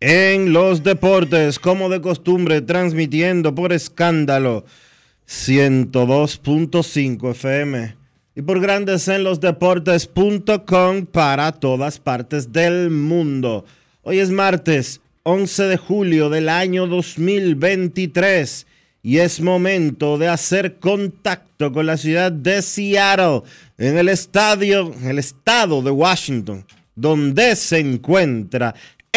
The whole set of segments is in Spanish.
en los Deportes, como de costumbre, transmitiendo por escándalo 102.5 FM y por Grandes en los Deportes.com para todas partes del mundo. Hoy es martes 11 de julio del año 2023 y es momento de hacer contacto con la ciudad de Seattle, en el estadio, el estado de Washington, donde se encuentra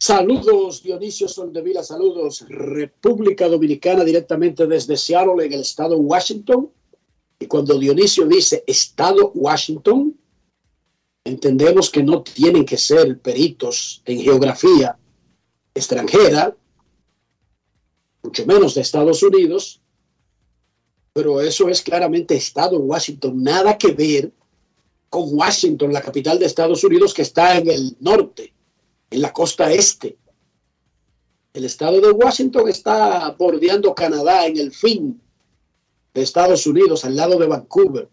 Saludos Dionisio Soldevila, saludos. República Dominicana directamente desde Seattle en el estado Washington. Y cuando Dionisio dice estado Washington, entendemos que no tienen que ser peritos en geografía extranjera, mucho menos de Estados Unidos, pero eso es claramente estado Washington, nada que ver con Washington, la capital de Estados Unidos que está en el norte en la costa este. El estado de Washington está bordeando Canadá en el fin de Estados Unidos, al lado de Vancouver.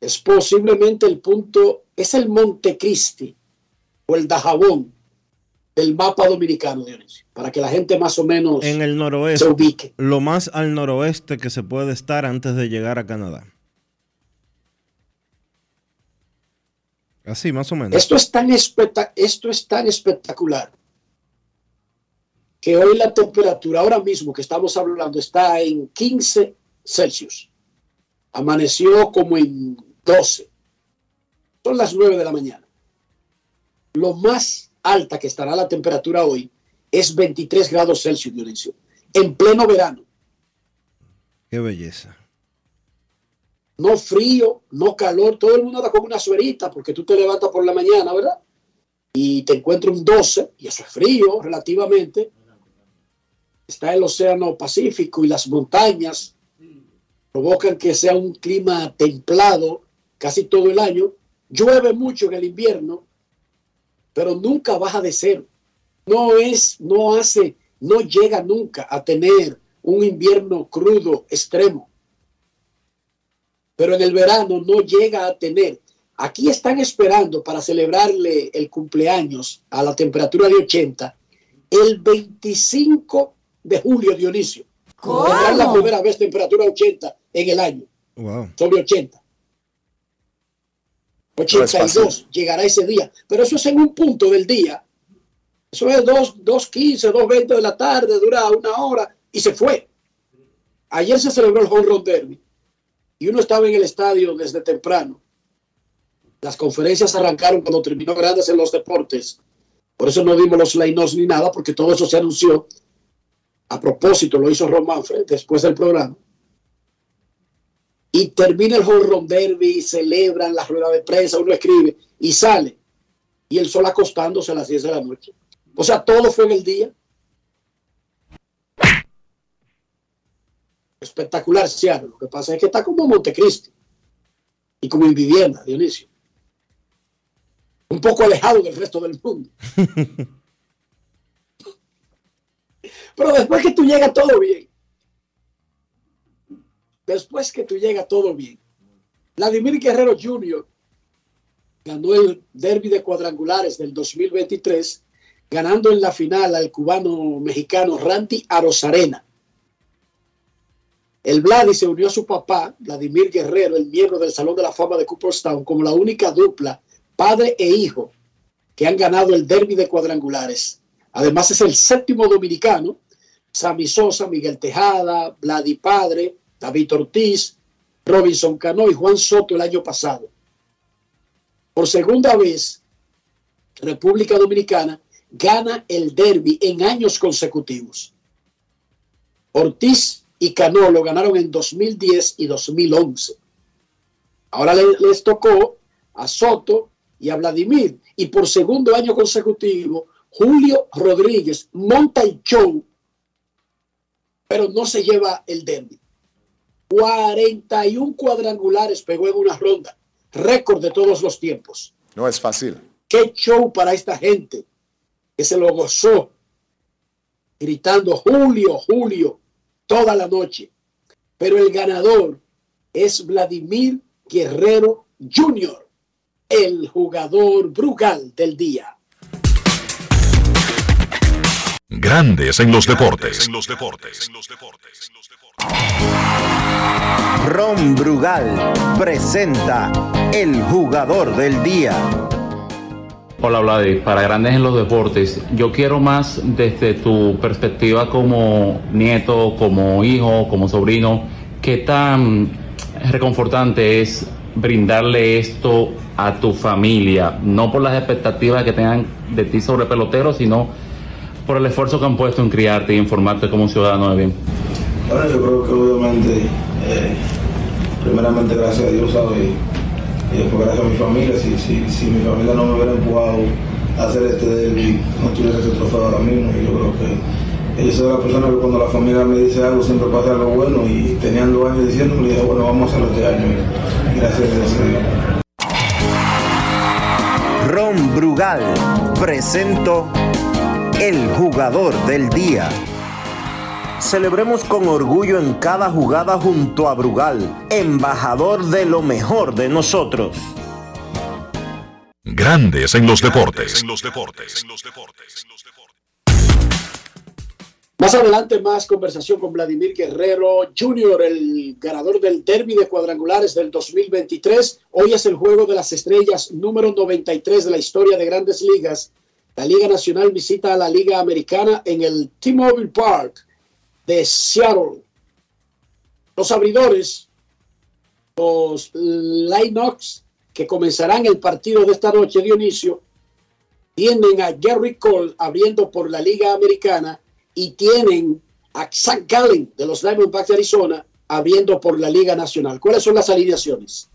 Es posiblemente el punto, es el Montecristi o el Dajabón del mapa dominicano, Dionisio, para que la gente más o menos En el se noroeste, ubique. lo más al noroeste que se puede estar antes de llegar a Canadá. Así, más o menos. Esto es tan, espectac- esto es tan espectacular que hoy la temperatura, ahora mismo que estamos hablando, está en 15 Celsius. Amaneció como en 12. Son las 9 de la mañana. Lo más alta que estará la temperatura hoy es 23 grados Celsius, Dionisio, en pleno verano. Qué belleza. No frío, no calor, todo el mundo anda con una suerita porque tú te levantas por la mañana, ¿verdad? Y te encuentras un 12, y eso es frío relativamente. Está el Océano Pacífico y las montañas provocan que sea un clima templado casi todo el año. Llueve mucho en el invierno, pero nunca baja de cero. No es, no hace, no llega nunca a tener un invierno crudo extremo pero en el verano no llega a tener. Aquí están esperando para celebrarle el cumpleaños a la temperatura de 80 el 25 de julio, Dionisio. Tendrán la primera vez temperatura 80 en el año, Wow. sobre 80. 82 llegará ese día, pero eso es en un punto del día. Eso es 2, 2.15, 2.20 de la tarde, dura una hora y se fue. Ayer se celebró el Home Run Derby. Y uno estaba en el estadio desde temprano. Las conferencias arrancaron cuando terminó Grandes en los Deportes. Por eso no dimos los line ni nada, porque todo eso se anunció. A propósito, lo hizo Ron Manfred después del programa. Y termina el home derby, celebran la rueda de prensa, uno escribe y sale. Y el sol acostándose a las 10 de la noche. O sea, todo fue en el día. Espectacular Seattle. Lo que pasa es que está como Montecristi y como en vivienda, Dionisio. Un poco alejado del resto del mundo. Pero después que tú llegas todo bien. Después que tú llegas todo bien. Vladimir Guerrero Jr. ganó el derby de cuadrangulares del 2023, ganando en la final al cubano mexicano Randy Arozarena el Vladi se unió a su papá, Vladimir Guerrero, el miembro del Salón de la Fama de Cooperstown, como la única dupla, padre e hijo, que han ganado el derby de cuadrangulares. Además es el séptimo dominicano, Sammy Sosa, Miguel Tejada, Vladi Padre, David Ortiz, Robinson Cano y Juan Soto el año pasado. Por segunda vez, República Dominicana gana el derby en años consecutivos. Ortiz y Cano lo ganaron en 2010 y 2011. Ahora les, tocó a Soto y a Vladimir. Y por segundo año consecutivo, Julio Rodríguez monta el show, pero no se lleva el derby. 41 cuadrangulares pegó en una ronda, récord de todos los tiempos. No es fácil. Qué show para esta gente que se lo gozó gritando Julio, Julio, toda la noche. Pero el ganador es Vladimir Guerrero Jr., el jugador brugal del día. Grandes en los deportes. En los deportes. Ron Brugal presenta el jugador del día. Hola Vladi, para Grandes en los Deportes, yo quiero más desde tu perspectiva como nieto, como hijo, como sobrino, ¿qué tan reconfortante es brindarle esto a tu familia? No por las expectativas que tengan de ti sobre pelotero, sino por el esfuerzo que han puesto en criarte y informarte como un ciudadano de bien. Bueno, yo creo que obviamente, eh, primeramente gracias a Dios, ¿sabes? Y después gracias a mi familia, si, si, si mi familia no me hubiera empujado a hacer este derby, no tuviera trofeo ahora mismo. Y yo creo que yo soy la persona que cuando la familia me dice algo siempre pasa algo bueno y tenían dos años diciéndome, dije, bueno, vamos a hacerlo este año. Gracias a Dios. Ron Brugal presento el jugador del día. Celebremos con orgullo en cada jugada junto a Brugal, embajador de lo mejor de nosotros. Grandes en los deportes. Más adelante, más conversación con Vladimir Guerrero Jr., el ganador del derby de cuadrangulares del 2023. Hoy es el juego de las estrellas número 93 de la historia de grandes ligas. La Liga Nacional visita a la Liga Americana en el T-Mobile Park de Seattle. Los abridores, los Linux que comenzarán el partido de esta noche, Dionisio, tienen a Gary Cole abriendo por la Liga Americana y tienen a Zach Gallen de los Diamondbacks de Arizona abriendo por la Liga Nacional. ¿Cuáles son las alineaciones?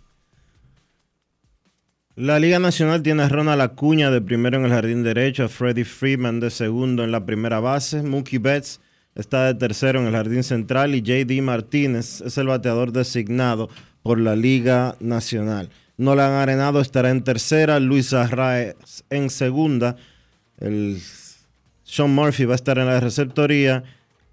La Liga Nacional tiene a Ronald Acuña de primero en el jardín derecho, a Freddie Freeman de segundo en la primera base, Mookie Betts está de tercero en el jardín central y JD Martínez es el bateador designado por la Liga Nacional. Nolan Arenado estará en tercera, Luis Arraez en segunda, el Sean Murphy va a estar en la receptoría,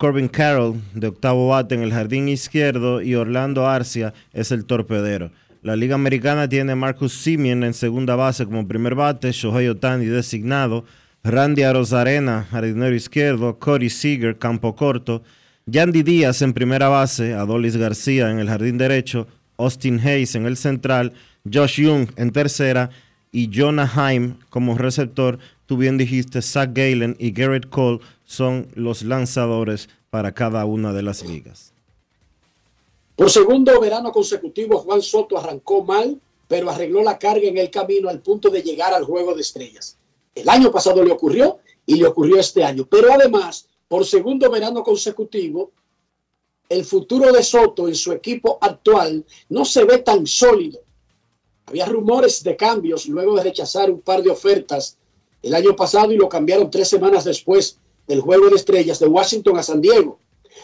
Corbin Carroll de octavo bate en el jardín izquierdo. Y Orlando Arcia es el torpedero. La Liga Americana tiene Marcus Simeon en segunda base como primer bate, Shohei Otani designado, Randy Arozarena, jardinero izquierdo, Cody Seager, campo corto, Yandy Díaz en primera base, Adolis García en el jardín derecho, Austin Hayes en el central, Josh Young en tercera y Jonah Haim como receptor. Tú bien dijiste, Zach Galen y Garrett Cole son los lanzadores para cada una de las ligas. Por segundo verano consecutivo, Juan Soto arrancó mal, pero arregló la carga en el camino al punto de llegar al juego de estrellas. El año pasado le ocurrió y le ocurrió este año. Pero además, por segundo verano consecutivo, el futuro de Soto en su equipo actual no se ve tan sólido. Había rumores de cambios luego de rechazar un par de ofertas el año pasado y lo cambiaron tres semanas después del juego de estrellas de Washington a San Diego.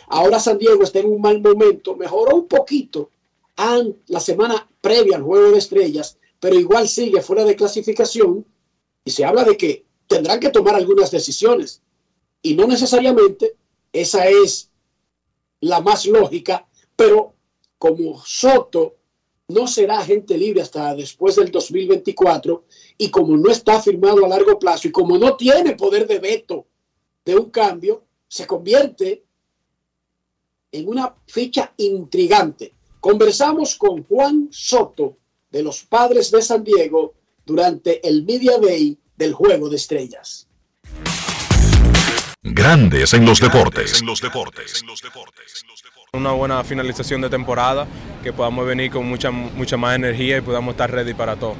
Ahora San Diego está en un mal momento, mejoró un poquito la semana previa al juego de estrellas, pero igual sigue fuera de clasificación y se habla de que tendrán que tomar algunas decisiones y no necesariamente esa es la más lógica, pero como Soto no será agente libre hasta después del 2024 y como no está firmado a largo plazo y como no tiene poder de veto de un cambio, se convierte en una ficha intrigante. Conversamos con Juan Soto de los Padres de San Diego durante el Media Day del Juego de Estrellas. Grandes en los deportes. Una buena finalización de temporada, que podamos venir con mucha, mucha más energía y podamos estar ready para todo.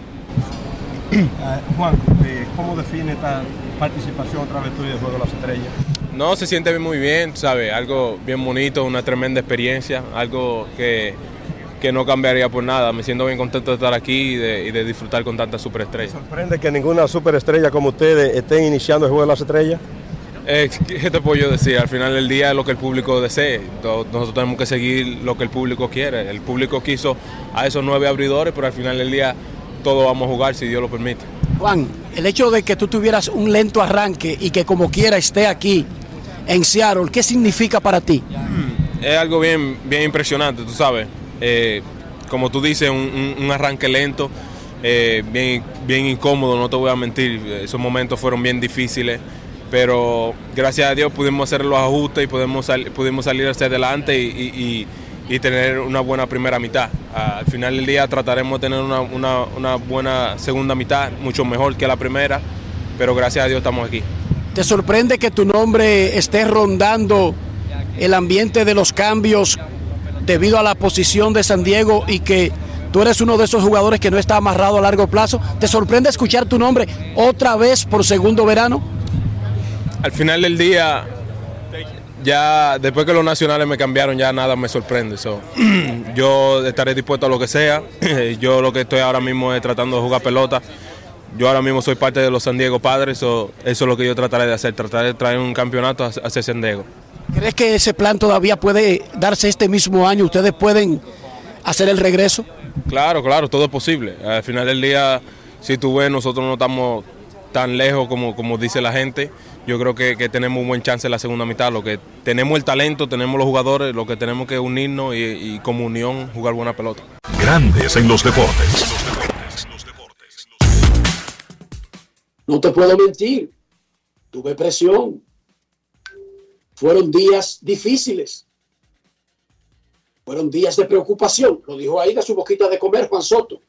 Uh, Juan, eh, ¿cómo define esta participación otra vez tuya del Juego de las Estrellas? No, se siente muy bien, ¿sabes? Algo bien bonito, una tremenda experiencia, algo que, que no cambiaría por nada. Me siento bien contento de estar aquí y de, y de disfrutar con tantas superestrellas. ¿Sorprende que ninguna superestrella como ustedes estén iniciando el Juego de las Estrellas? Eh, ¿Qué te puedo yo decir? Al final del día es lo que el público desee. Nosotros tenemos que seguir lo que el público quiere. El público quiso a esos nueve abridores, pero al final del día todos vamos a jugar si Dios lo permite. Juan, el hecho de que tú tuvieras un lento arranque y que como quiera esté aquí en Seattle, ¿qué significa para ti? Es algo bien, bien impresionante, tú sabes. Eh, como tú dices, un, arranque lento, eh, bien, bien incómodo, no te voy a mentir. Esos momentos fueron bien difíciles, pero gracias a Dios pudimos hacer los ajustes y pudimos, pudimos salir hacia adelante y, tener una buena primera mitad. Al final del día trataremos de tener una buena segunda mitad, mucho mejor que la primera, pero gracias a Dios estamos aquí. ¿Te sorprende que tu nombre esté rondando el ambiente de los cambios debido a la posición de San Diego y que tú eres uno de esos jugadores que no está amarrado a largo plazo? ¿Te sorprende escuchar tu nombre otra vez por segundo verano? Al final del día, ya después que los nacionales me cambiaron, ya nada me sorprende. So, yo estaré dispuesto a lo que sea. yo lo que estoy ahora mismo es tratando de jugar pelota yo ahora mismo soy parte de los San Diego Padres, so eso es lo que yo trataré de hacer, tratar de traer un campeonato hacia San Diego. ¿Crees que ese plan todavía puede darse este mismo año? ¿Ustedes pueden hacer el regreso? Claro, claro, todo es posible. Al final del día, si tú ves, nosotros no estamos tan lejos como, como dice la gente. Yo creo que, que, tenemos un buen chance en la segunda mitad. Lo que tenemos el talento, tenemos los jugadores, lo que tenemos que unirnos y, y como unión jugar buena pelota. Grandes en los deportes. No te puedo mentir, tuve presión. Fueron días difíciles. Fueron días de preocupación. Lo dijo ahí de su boquita de comer Juan Soto.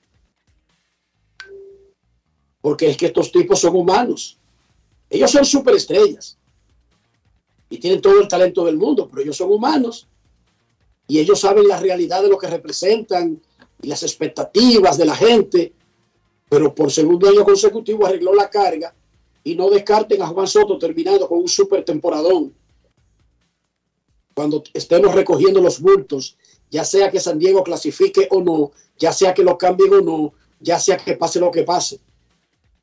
Porque es que estos tipos son humanos. Ellos son superestrellas. Y tienen todo el talento del mundo, pero ellos son humanos. Y ellos saben la realidad de lo que representan y las expectativas de la gente pero por segundo año consecutivo arregló la carga y no descarten a Juan Soto terminando con un super temporadón. Cuando estemos recogiendo los bultos, ya sea que San Diego clasifique o no, ya sea que lo cambien o no, ya sea que pase lo que pase.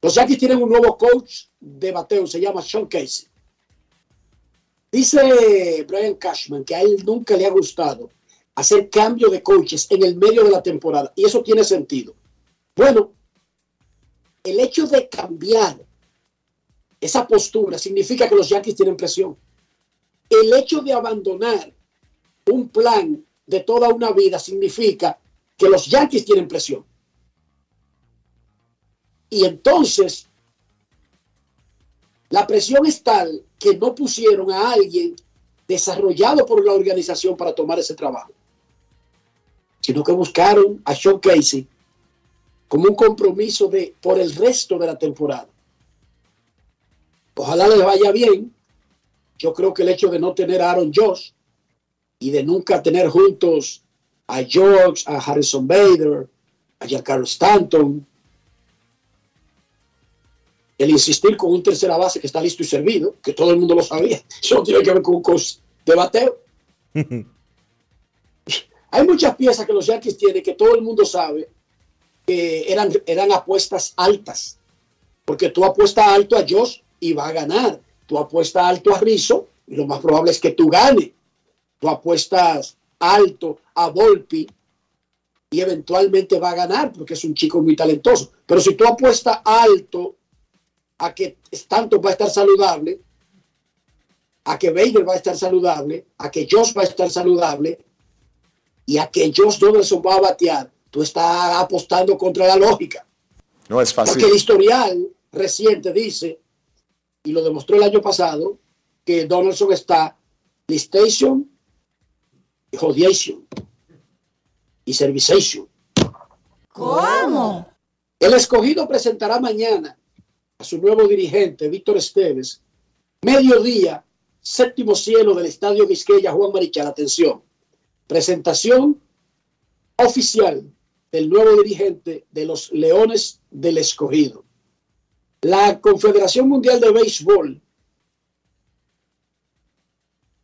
Los Yankees tienen un nuevo coach de bateo, se llama Sean Casey. Dice Brian Cashman que a él nunca le ha gustado hacer cambio de coaches en el medio de la temporada y eso tiene sentido. Bueno, el hecho de cambiar esa postura significa que los Yankees tienen presión. El hecho de abandonar un plan de toda una vida significa que los Yankees tienen presión. Y entonces, la presión es tal que no pusieron a alguien desarrollado por la organización para tomar ese trabajo, sino que buscaron a Sean Casey como un compromiso de por el resto de la temporada. Ojalá les vaya bien. Yo creo que el hecho de no tener a Aaron Josh y de nunca tener juntos a George, a Harrison Bader, a Giancarlo Stanton. El insistir con un tercera base que está listo y servido, que todo el mundo lo sabía. Eso tiene que ver con un coach de bateo. Hay muchas piezas que los Yankees tienen que todo el mundo sabe eran, eran apuestas altas. Porque tú apuestas alto a Josh y va a ganar. Tú apuestas alto a Rizzo y lo más probable es que tú ganes. Tú apuestas alto a Volpi y eventualmente va a ganar porque es un chico muy talentoso. Pero si tú apuestas alto a que Stanton va a estar saludable, a que Baker va a estar saludable, a que Josh va a estar saludable y a que Josh Donaldson va a batear, tú estás apostando contra la lógica. No es fácil. Porque el historial reciente dice, y lo demostró el año pasado, que Donaldson está listation, jodiation y servication. ¿Cómo? El escogido presentará mañana a su nuevo dirigente, Víctor Esteves, mediodía, séptimo cielo del Estadio Vizqueya Juan Marichal. Atención, presentación oficial del nuevo dirigente de los Leones del Escogido. La Confederación Mundial de Béisbol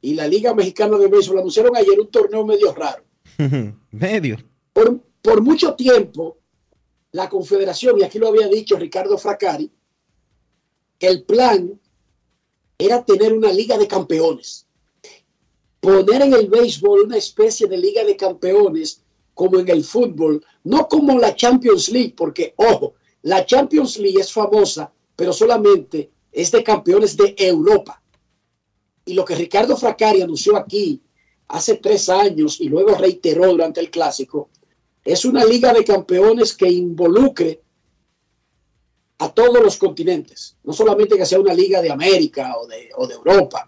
y la Liga Mexicana de Béisbol anunciaron ayer un torneo medio raro. Medio. Por, por mucho tiempo, la Confederación, y aquí lo había dicho Ricardo Fracari, el plan era tener una liga de campeones. Poner en el béisbol una especie de liga de campeones como en el fútbol, no como la Champions League, porque, ojo, la Champions League es famosa, pero solamente es de campeones de Europa. Y lo que Ricardo Fracari anunció aquí hace tres años y luego reiteró durante el clásico, es una liga de campeones que involucre a todos los continentes, no solamente que sea una liga de América o de, o de Europa.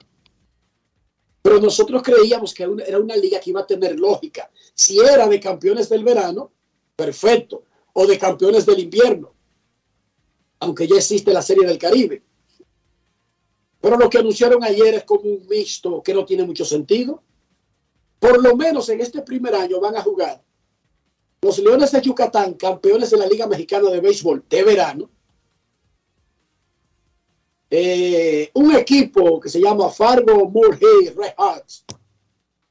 Pero nosotros creíamos que era una liga que iba a tener lógica. Si era de campeones del verano, perfecto, o de campeones del invierno, aunque ya existe la Serie del Caribe. Pero lo que anunciaron ayer es como un mixto que no tiene mucho sentido. Por lo menos en este primer año van a jugar los Leones de Yucatán, campeones de la Liga Mexicana de Béisbol de verano. Eh, un equipo que se llama Fargo Moorhead Red Hawks.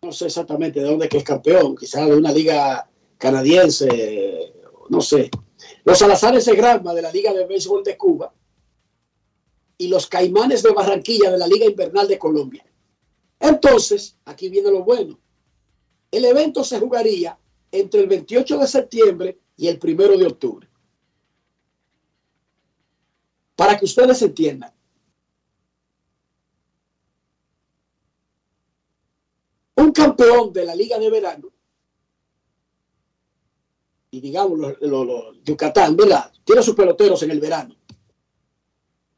No sé exactamente de dónde es que es campeón, quizás de una liga canadiense, no sé. Los Salazares de Granma de la Liga de Béisbol de Cuba y los Caimanes de Barranquilla de la Liga Invernal de Colombia. Entonces, aquí viene lo bueno. El evento se jugaría entre el 28 de septiembre y el 1 de octubre. Para que ustedes entiendan. Un campeón de la Liga de Verano, y digamos, los, Yucatán, ¿verdad? Tiene sus peloteros en el verano.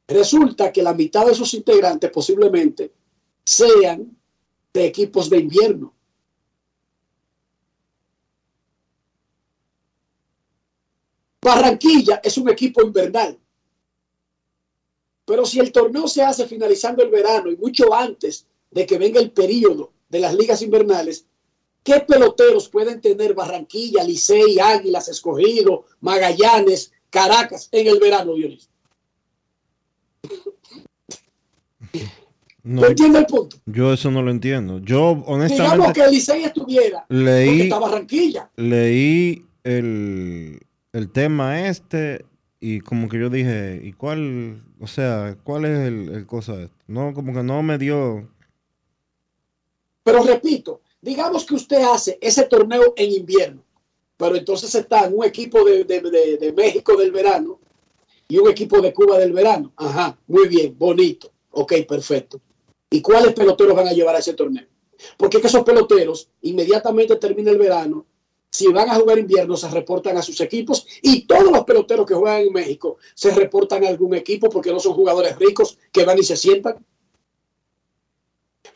Resulta que la mitad de sus integrantes posiblemente sean de equipos de invierno. Barranquilla es un equipo invernal. Pero si el torneo se hace finalizando el verano y mucho antes de que venga el periodo de las ligas invernales, ¿qué peloteros pueden tener Barranquilla, Licey, Águilas, Escogido, Magallanes, Caracas en el verano, Dionisio? No, ¿No entiende el punto? Yo eso no lo entiendo. Yo honestamente Digamos que el Licey estuviera, porque leí, está Barranquilla. leí el, el tema este y como que yo dije, ¿y cuál, o sea, cuál es el, el cosa este? No, como que no me dio. Pero repito, digamos que usted hace ese torneo en invierno, pero entonces está un equipo de, México del verano y un equipo de Cuba del verano. Ajá, muy bien, bonito. Ok, perfecto. ¿Y cuáles peloteros van a llevar a ese torneo? Porque es que esos peloteros, inmediatamente termina el verano, si van a jugar invierno, se reportan a sus equipos y todos los peloteros que juegan en México se reportan a algún equipo porque no son jugadores ricos que van y se sientan.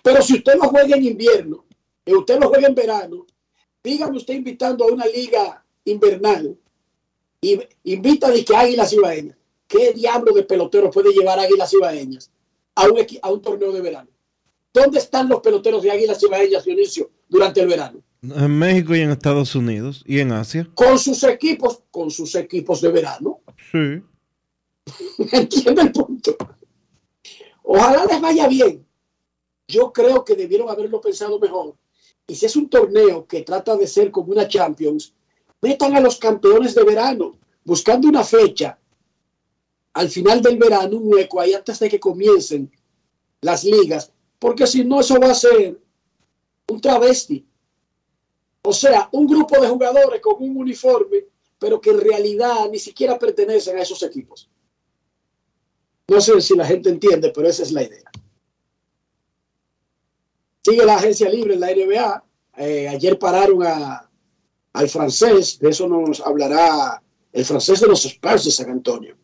Pero si usted lo juega en invierno y usted lo juega en verano, dígame usted invitando a una liga invernal y invita a que Águilas Ibaeñas. ¿Qué diablo de peloteros puede llevar Águilas Ibaeñas a un, a un torneo de verano? ¿Dónde están los peloteros de Águilas Ibaeñas, Dionisio, durante el verano? En México y en Estados Unidos y en Asia. Con sus equipos, con sus equipos de verano. Sí. ¿Entiende el punto? Ojalá les vaya bien. Yo creo que debieron haberlo pensado mejor. Y si es un torneo que trata de ser como una Champions, metan a los campeones de verano, buscando una fecha al final del verano, un hueco ahí antes de que comiencen las ligas, porque si no, eso va a ser un travesti. O sea, un grupo de jugadores con un uniforme, pero que en realidad ni siquiera pertenecen a esos equipos. No sé si la gente entiende, pero esa es la idea. Sigue la agencia libre la NBA. Eh, ayer pararon a, al francés, de eso nos hablará el francés de los Spurs de San Antonio.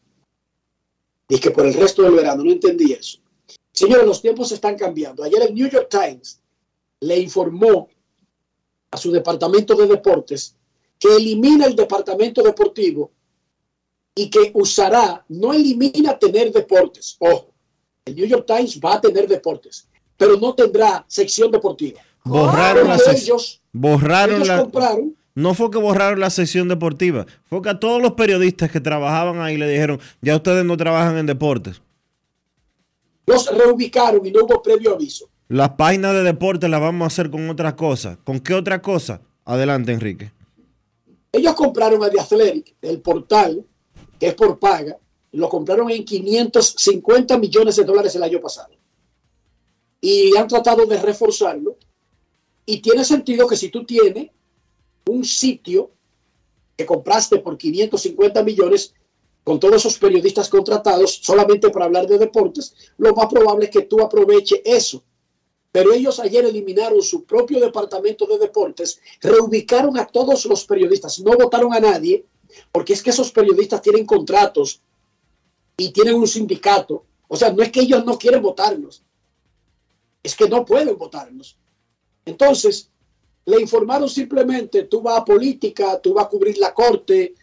Y que por el resto del verano, no entendí eso. Señores, los tiempos están cambiando. Ayer el New York Times le informó a su departamento de deportes que elimina el departamento deportivo y que usará, no elimina tener deportes. Ojo, el New York Times va a tener deportes, pero no tendrá sección deportiva. Borraron la sección. Borraron ellos la. compraron No fue que borraron la sección deportiva, fue que a todos los periodistas que trabajaban ahí le dijeron, ya ustedes no trabajan en deportes. los reubicaron y no hubo previo aviso. Las páginas de deportes las vamos a hacer con otras cosas. ¿Con qué otra cosa? Adelante, Enrique. Ellos compraron a The Athletic, el portal, que es por paga, lo compraron en 550 millones de dólares el año pasado. Y han tratado de reforzarlo. Y tiene sentido que si tú tienes un sitio que compraste por 550 millones, con todos esos periodistas contratados solamente para hablar de deportes, lo más probable es que tú aproveche eso. Pero ellos ayer eliminaron su propio departamento de deportes, reubicaron a todos los periodistas, no votaron a nadie, porque es que esos periodistas tienen contratos y tienen un sindicato. O sea, no es que ellos no quieren votarlos, es que no pueden votarlos. Entonces, le informaron simplemente, tú vas a política, tú vas a cubrir la corte,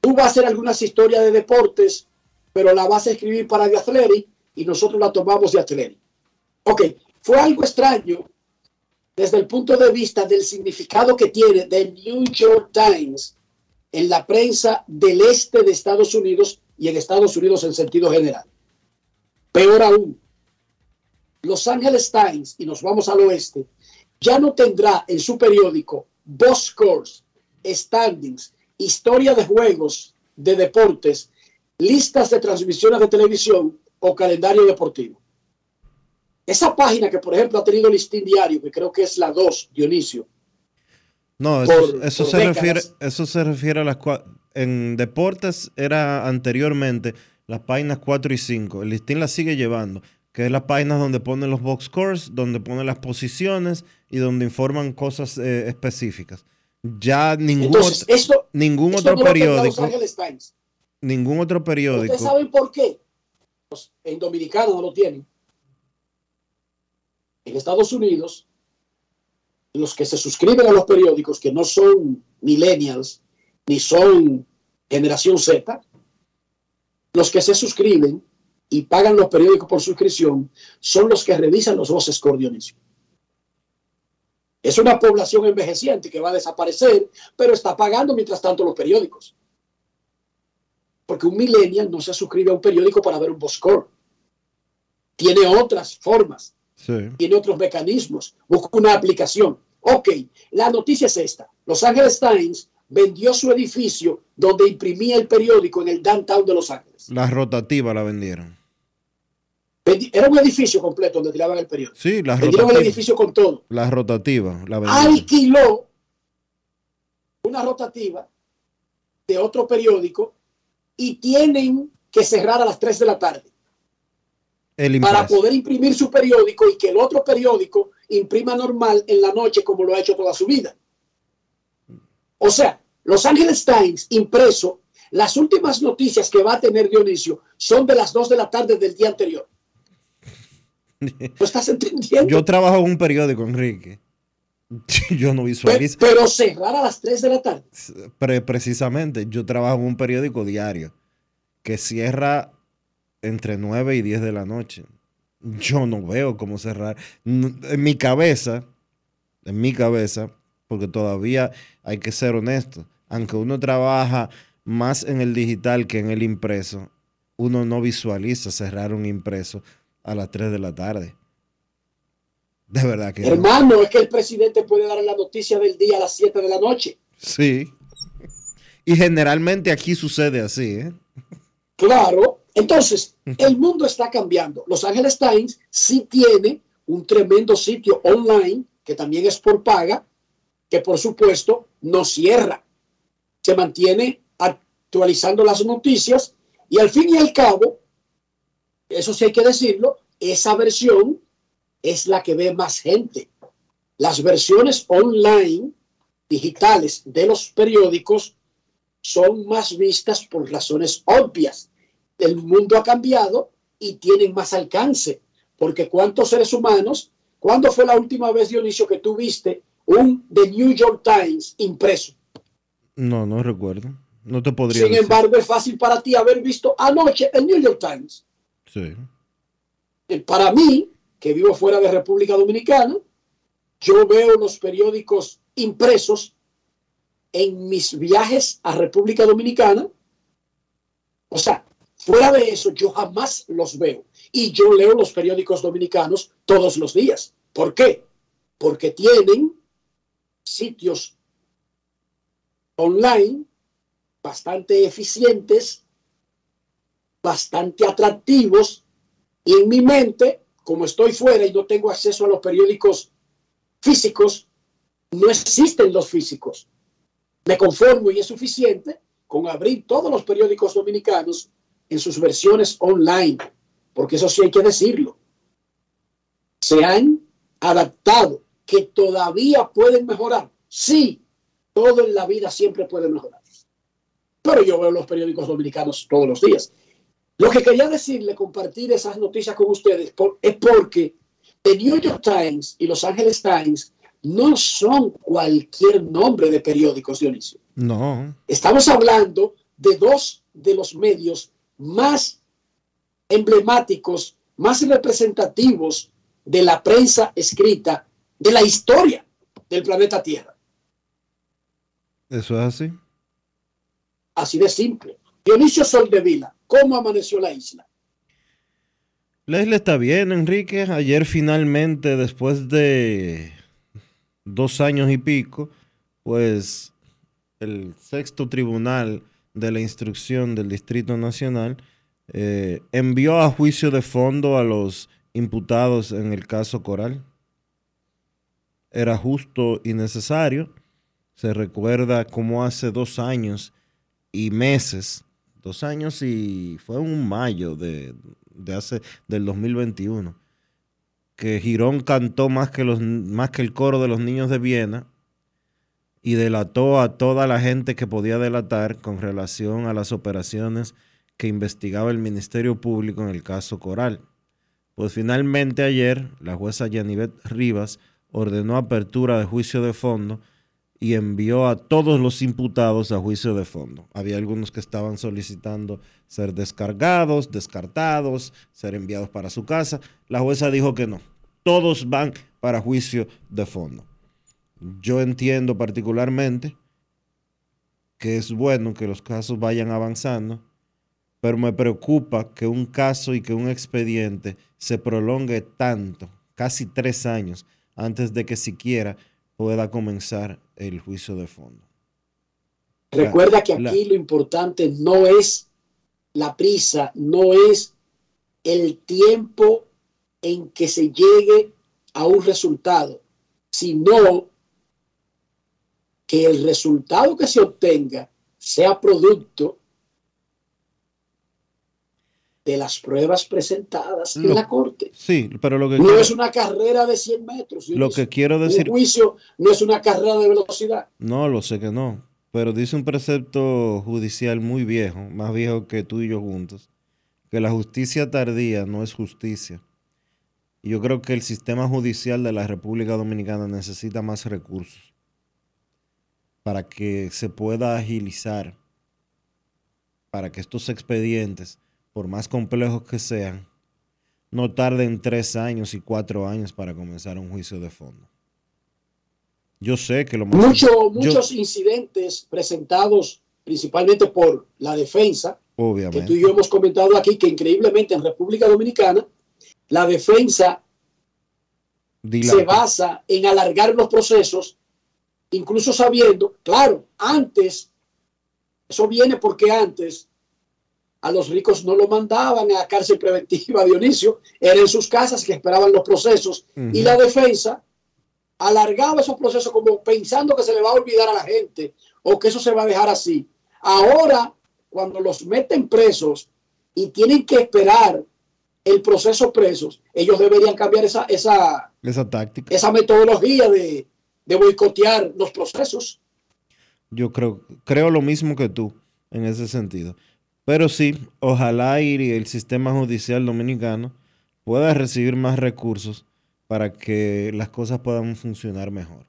tú vas a hacer algunas historias de deportes, pero la vas a escribir para The Athletic y nosotros la tomamos de Athletic. Ok, fue algo extraño desde el punto de vista del significado que tiene The New York Times en la prensa del este de Estados Unidos y en Estados Unidos en sentido general. Peor aún, Los Angeles Times, y nos vamos al oeste, ya no tendrá en su periódico box scores, standings, historia de juegos, de deportes, listas de transmisiones de televisión o calendario deportivo. Esa página que, por ejemplo, ha tenido listín diario, que creo que es la 2, Dionisio, No, eso, Por- eso por se décadas. refiere, eso se refiere a las en deportes era anteriormente las páginas 4 y 5. El listín las sigue llevando, que es las páginas donde ponen los box scores, donde ponen las posiciones y donde informan cosas eh, específicas. Ya ningún, Entonces, otro, esto, ningún esto otro periódico, Times. ningún otro periódico. ¿Ustedes saben por qué? Pues, en Dominicano no lo tienen. En Estados Unidos, los que se suscriben a los periódicos, que no son millennials ni son generación Z, los que se suscriben y pagan los periódicos por suscripción son los que revisan los voces Dionisio. Es una población envejeciente que va a desaparecer, pero está pagando mientras tanto los periódicos. Porque un millennial no se suscribe a un periódico para ver un Boscore. Tiene otras formas, Sí. tiene otros mecanismos, busca una aplicación. Ok, la noticia es esta. Los Angeles Times vendió su edificio donde imprimía el periódico en el downtown de Los Ángeles. La rotativa la vendieron. Era un edificio completo donde tiraban el periódico. Sí, la Vendieron el edificio con todo. La rotativa la alquiló una rotativa de otro periódico y tienen que cerrar a las 3 de la tarde El para poder imprimir su periódico y que el otro periódico imprima normal en la noche como lo ha hecho toda su vida. O sea, Los Angeles Times impreso, las últimas noticias que va a tener Dionisio son de las 2 de la tarde del día anterior. ¿Lo estás entendiendo? Yo trabajo en un periódico, Enrique. Yo no visualizo. pero cerrar a las 3 de la tarde. Pre- precisamente, yo trabajo en un periódico diario que cierra entre 9 y 10 de la noche. Yo no veo cómo cerrar. En mi cabeza, en mi cabeza, porque todavía hay que ser honesto. Aunque uno trabaja más en el digital que en el impreso, uno no visualiza cerrar un impreso a las 3 de la tarde. De verdad que no. Hermano, es que el presidente puede dar la noticia del día a las 7 de la noche. Sí. Y generalmente aquí sucede así, ¿eh? Claro. Entonces, el mundo está cambiando. Los Angeles Times sí tiene un tremendo sitio online que también es por paga, que por supuesto no cierra. Se mantiene actualizando las noticias y al fin y al cabo, eso sí hay que decirlo, esa versión es la que ve más gente. Las versiones online digitales de los periódicos son más vistas por razones obvias. El mundo ha cambiado y tienen más alcance, porque ¿cuántos seres humanos? ¿Cuándo fue la última vez, Dionisio, que tú viste un The New York Times impreso? No, no recuerdo. No te podría Sin decir. embargo, es fácil para ti haber visto anoche el New York Times. Eh, Para mí, que vivo fuera de República Dominicana, yo veo los periódicos impresos en mis viajes a República Dominicana. O sea, fuera de eso, yo jamás los veo. Y yo leo los periódicos dominicanos todos los días. ¿Por qué? Porque tienen sitios online bastante eficientes, bastante atractivos, y en mi mente, como estoy fuera y no tengo acceso a los periódicos físicos, no existen los físicos. Me conformo y es suficiente con abrir todos los periódicos dominicanos en sus versiones online, porque eso sí hay que decirlo. Se han adaptado, que todavía pueden mejorar. Sí, todo en la vida siempre puede mejorar. Pero yo veo los periódicos dominicanos todos los días. Lo que quería decirle, compartir esas noticias con ustedes, por- es porque el New York Times y Los Angeles Times no son cualquier nombre de periódicos, Dionisio. No. Estamos hablando de dos de los medios más emblemáticos, más representativos de la prensa escrita de la historia del planeta Tierra. Eso es así. Así de simple. Dionisio Soldevila, ¿cómo amaneció la isla? La isla está bien, Enrique. Ayer finalmente, después de dos años y pico, pues el sexto tribunal de la instrucción del Distrito Nacional eh, envió a juicio de fondo a los imputados en el caso Coral. Era justo y necesario. Se recuerda como hace dos años y meses, dos años y fue un mayo de, de hace del 2021 que Girón cantó más que los más que el coro de los niños de Viena y delató a toda la gente que podía delatar con relación a las operaciones que investigaba el Ministerio Público en el caso Coral. Pues finalmente ayer la jueza Yanivet Rivas ordenó apertura de juicio de fondo y envió a todos los imputados a juicio de fondo. Había algunos que estaban solicitando ser descargados, descartados, ser enviados para su casa. La jueza dijo que no. Todos van para juicio de fondo. Yo entiendo particularmente que es bueno que los casos vayan avanzando, pero me preocupa que un caso y que un expediente se prolongue tanto, casi tres años, antes de que siquiera pueda comenzar el juicio de fondo. Recuerda que La- aquí lo importante no es la prisa, no es el tiempo en que se llegue a un resultado, sino que el resultado que se obtenga sea producto de las pruebas presentadas en Lo- la corte. Sí, pero lo que No quiero, es una carrera de 100 metros. lo que quiero decir, Un juicio no es una carrera de velocidad. no lo sé que no, pero dice un precepto judicial muy viejo, más viejo que tú y yo juntos, que la justicia tardía no es justicia. Y yo creo que el sistema judicial de la República Dominicana necesita más recursos para que se pueda agilizar, para que estos expedientes, por más complejos que sean, no tarden tres años y cuatro años para comenzar un juicio de fondo. Yo sé que lo más... Mucho- yo- muchos incidentes presentados principalmente por la defensa, que obviamente. tú y yo hemos comentado aquí, que increíblemente en República Dominicana, la defensa se basa en alargar los procesos, incluso sabiendo, claro, antes, eso viene porque antes a los ricos no lo mandaban a cárcel preventiva, Dionisio, era en sus casas que esperaban los procesos y la defensa alargaba esos procesos como pensando que se le va a olvidar a la gente o que eso se va a dejar así. Ahora, cuando los meten presos y tienen que esperar el proceso presos, ellos deberían cambiar esa, esa, Esa táctica. esa metodología de, de boicotear los procesos. Yo creo, creo lo mismo que tú en ese sentido. Pero sí, ojalá y el sistema judicial dominicano pueda recibir más recursos para que las cosas puedan funcionar mejor.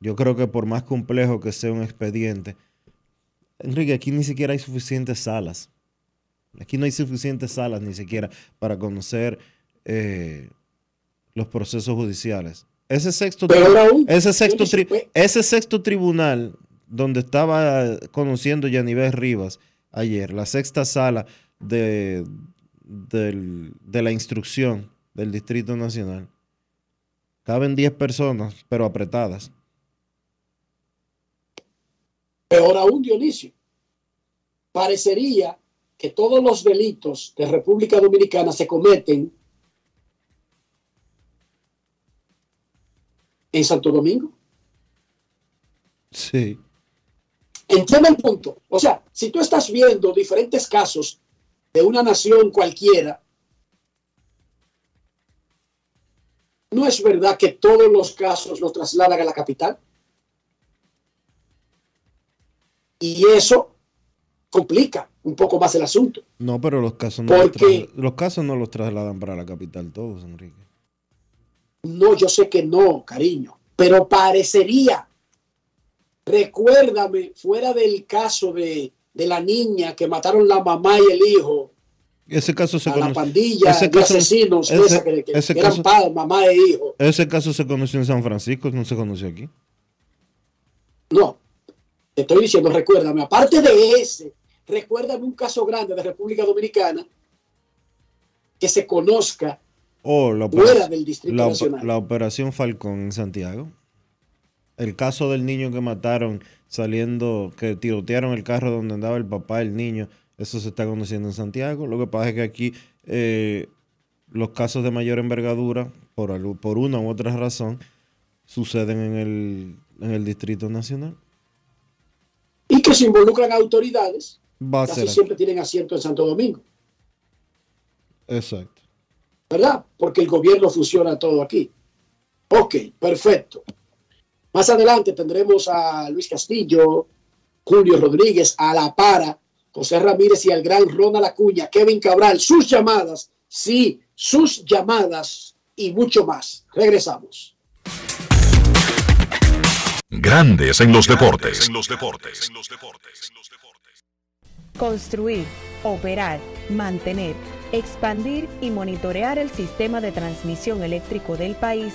Yo creo que por más complejo que sea un expediente, Enrique, aquí ni siquiera hay suficientes salas. Aquí no hay suficientes salas ni siquiera para conocer eh, los procesos judiciales. Ese sexto, aún, ese sexto, ese sexto tribunal donde estaba conociendo Yanivel Rivas ayer, la sexta sala de, del- de la instrucción del Distrito Nacional, caben 10 personas, pero apretadas. Peor aún, Dionisio. Parecería que todos los delitos de República Dominicana se cometen en Santo Domingo. Sí. Entiende el punto. O sea, si tú estás viendo diferentes casos de una nación cualquiera, no es verdad que todos los casos los trasladan a la capital. Y eso complica un poco más el asunto. No, pero los casos no, los, Porque- trasla- los casos no los trasladan para la capital todos, Enrique. No, yo sé que no, cariño, pero parecería. Recuérdame, fuera del caso de, de la niña que mataron la mamá y el hijo, Ese caso se a la conoce. pandilla ese de caso- asesinos, ese- esa que, que ese eran caso- padre, mamá e hijo. Ese caso se conoció en San Francisco, no se conoció aquí. No, te estoy diciendo, recuérdame, aparte de ese, recuérdame un caso grande de República Dominicana que se conozca O la, fuera del Distrito la, Nacional. la operación Falcón en Santiago. El caso del niño que mataron saliendo, que tirotearon el carro donde andaba el papá del niño, eso se está conociendo en Santiago. Lo que pasa es que aquí eh, los casos de mayor envergadura, por, algo- por una u otra razón, suceden en el, en el Distrito Nacional. y que se involucran autoridades, Va a casi ser siempre tienen asiento en Santo Domingo, Exacto. ¿verdad? Porque el gobierno funciona todo aquí. Ok, perfecto. Más adelante tendremos a Luis Castillo, Julio Rodríguez, a La Para, José Ramírez y al gran Ronald Acuña, Kevin Cabral, sus llamadas, sí, sus llamadas y mucho más. Regresamos. Grandes en los deportes. En los deportes. Construir, operar, mantener, expandir y monitorear el sistema de transmisión eléctrico del país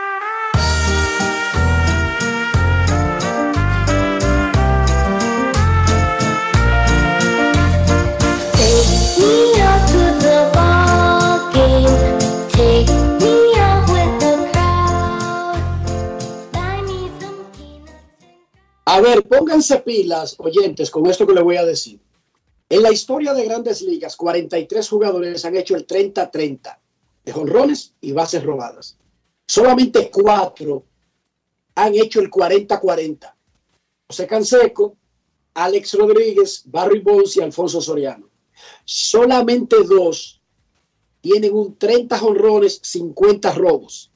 A ver, pónganse pilas, oyentes, con esto que les voy a decir. En la historia de grandes ligas, 43 jugadores han hecho el 30-30 de jonrones y bases robadas. Solamente cuatro han hecho el 40-40. José Canseco, Alex Rodríguez, Barry Bonds y Alfonso Soriano. Solamente dos tienen un 30 jonrones, 50 robos.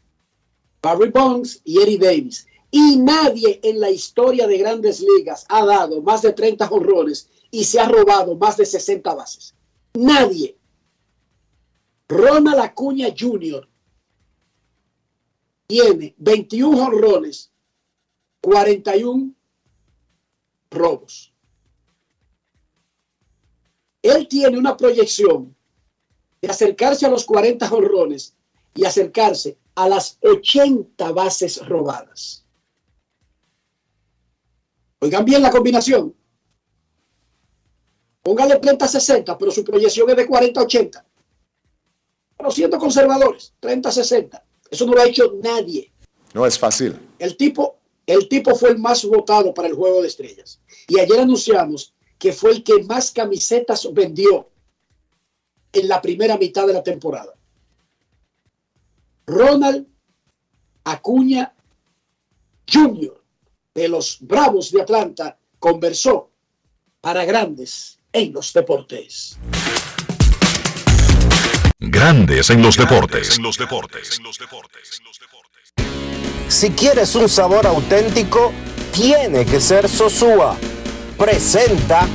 Barry Bonds y Eddie Davis. Y nadie en la historia de grandes ligas ha dado más de 30 jonrones y se ha robado más de 60 bases. Nadie. Ronald Acuña Jr. tiene 21 jonrones, 41 robos. Él tiene una proyección de acercarse a los 40 jonrones y acercarse a las 80 bases robadas. Oigan bien la combinación. Póngale 30-60, pero su proyección es de 40-80. Pero siendo conservadores, 30-60. Eso no lo ha hecho nadie. No es fácil. El tipo, el tipo fue el más votado para el Juego de Estrellas. Y ayer anunciamos que fue el que más camisetas vendió en la primera mitad de la temporada. Ronald Acuña Jr. de los Bravos de Atlanta conversó para grandes en los deportes. Grandes en los deportes. Si quieres un sabor auténtico, tiene que ser Sosúa. Presenta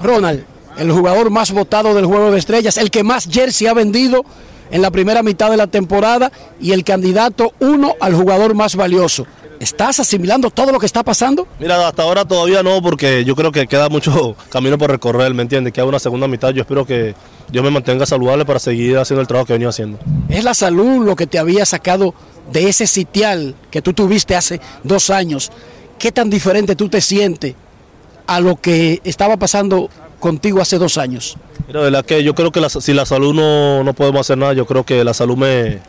Ronald, el jugador más votado del Juego de Estrellas, el que más jersey ha vendido en la primera mitad de la temporada y el candidato uno al jugador más valioso. ¿Estás asimilando todo lo que está pasando? Mira, hasta ahora todavía no, porque yo creo que queda mucho camino por recorrer, ¿me entiendes? Queda una segunda mitad. Yo espero que Dios me mantenga saludable para seguir haciendo el trabajo que venía haciendo. ¿Es la salud lo que te había sacado de ese sitial que tú tuviste hace dos años? ¿Qué tan diferente tú te sientes a lo que estaba pasando contigo hace dos años? Mira, de verdad que yo creo que la- si la salud no, no podemos hacer nada, yo creo que la salud me,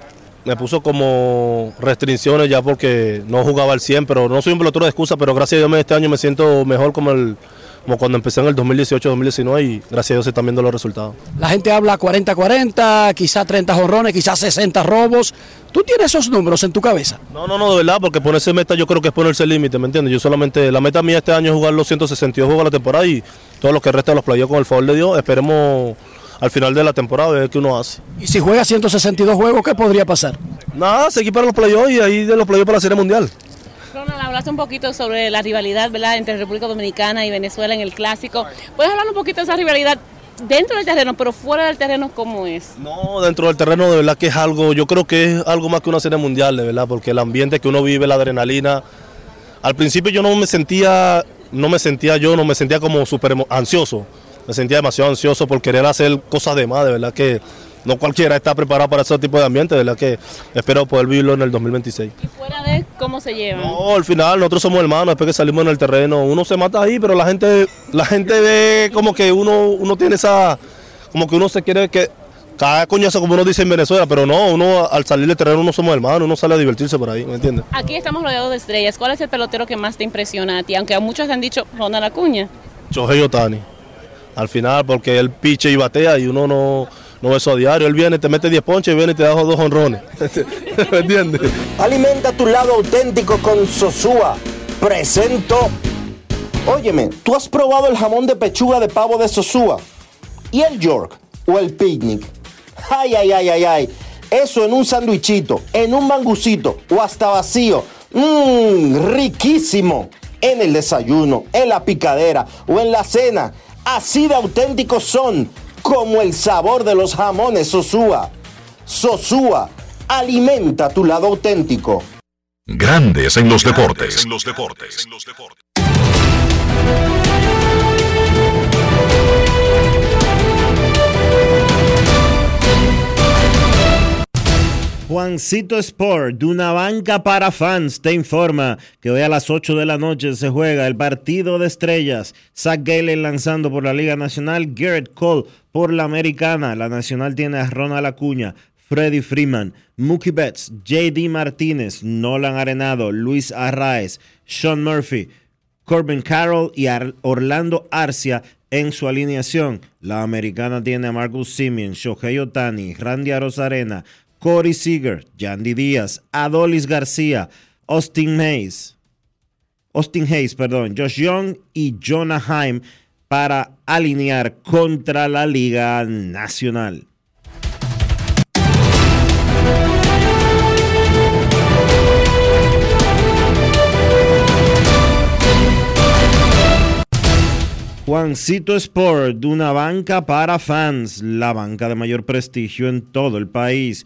me puso como restricciones ya porque no jugaba al 100, pero no soy un pelotero de excusa, pero gracias a Dios este año me siento mejor como, el, como cuando empecé en el 2018-2019 y gracias a Dios se están viendo los resultados. La gente habla 40-40, quizá 30 jorrones, quizá 60 robos. ¿Tú tienes esos números en tu cabeza? No, no, no, de verdad, porque ponerse meta yo creo que es ponerse límite, ¿me entiendes? Yo solamente, la meta mía este año es jugar los 162 juegos de la temporada y todo lo que resta de los playoffs con el favor de Dios, esperemos al final de la temporada ver qué uno hace. Y si juega 162 juegos, ¿qué podría pasar? Nada, seguir para los playoffs y ahí de los playoffs para la Serie Mundial. Ronald, hablaste un poquito sobre la rivalidad ¿verdad? entre República Dominicana y Venezuela en el clásico. ¿Puedes hablar un poquito de esa rivalidad dentro del terreno, pero fuera del terreno, cómo es? No, dentro del terreno de verdad que es algo, yo creo que es algo más que una serie mundial, de verdad, porque el ambiente que uno vive, la adrenalina. Al principio yo no me sentía, no me sentía yo, no me sentía como súper ansioso. Me sentía demasiado ansioso por querer hacer cosas de más, de verdad que no cualquiera está preparado para ese tipo de ambiente, de verdad que espero poder vivirlo en el 2026. Y fuera de cómo se llevan. No, al final nosotros somos hermanos, después que salimos en el terreno, uno se mata ahí, pero la gente, la gente ve como que uno, uno tiene esa, como que uno se quiere que cada coñazo como uno dice en Venezuela, pero no, uno al salir del terreno uno somos hermanos, uno sale a divertirse por ahí, ¿me entiendes? Aquí estamos rodeados de estrellas. ¿Cuál es el pelotero que más te impresiona a ti? Aunque a muchos te han dicho Ronald Acuña. Shohei Otani, al final porque él piche y batea y uno no, no eso a diario, él viene, te mete 10 ponches, viene y te da dos honrones, ¿me entiendes? Alimenta tu lado auténtico con Sosúa. Presento. Óyeme, ¿tú has probado el jamón de pechuga de pavo de Sosúa? ¿Y el York? ¿O el picnic? Ay, ay, ay, ay, ay. Eso en un sandwichito, en un mangucito o hasta vacío. Mmm, riquísimo. En el desayuno, en la picadera o en la cena. Así de auténticos son, como el sabor de los jamones Sosúa. Sosúa, alimenta tu lado auténtico. Grandes en los deportes. Juancito Sport, de una banca para fans, te informa que hoy a las 8 de la noche se juega el partido de estrellas. Zach Gallen lanzando por la Liga Nacional, Garrett Cole por la Americana. La Nacional tiene a Ronald Acuña, Freddy Freeman, Mookie Betts, JD Martínez, Nolan Arenado, Luis Arraez, Sean Murphy, Corbin Carroll y Orlando Arcia en su alineación. La americana tiene a Marcus Simeon, Shohei Otani, Randy Arozarena, Corey Seager, Yandy Díaz, Adolis García, Austin Hayes, Austin Hayes, perdón, Josh Young y Jonah Heim para alinear contra la Liga Nacional. Juancito Sport, una banca para fans, la banca de mayor prestigio en todo el país,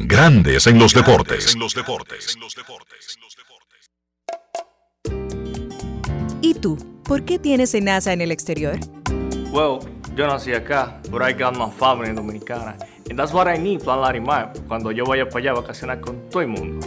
Grandes en los deportes. ¿Y tú? ¿Por qué tienes NASA en el exterior? Well, yo nací acá, but I got my family dominicana. And that's what I need, Plan Larimar, cuando yo vaya para allá a vacacionar con todo el mundo.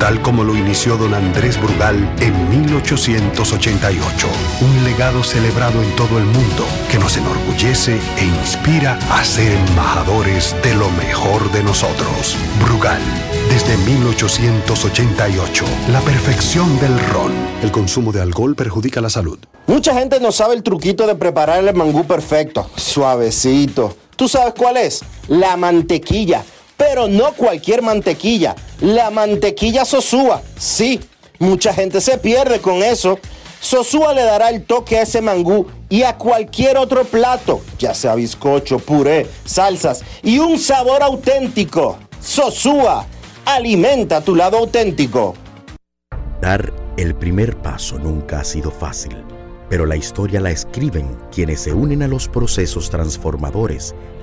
tal como lo inició don Andrés Brugal en 1888. Un legado celebrado en todo el mundo que nos enorgullece e inspira a ser embajadores de lo mejor de nosotros. Brugal, desde 1888, la perfección del ron. El consumo de alcohol perjudica la salud. Mucha gente no sabe el truquito de preparar el mangú perfecto, suavecito. ¿Tú sabes cuál es? La mantequilla. Pero no cualquier mantequilla, la mantequilla Sosúa. Sí, mucha gente se pierde con eso. Sosúa le dará el toque a ese mangú y a cualquier otro plato, ya sea bizcocho, puré, salsas y un sabor auténtico. Sosúa, alimenta tu lado auténtico. Dar el primer paso nunca ha sido fácil, pero la historia la escriben quienes se unen a los procesos transformadores,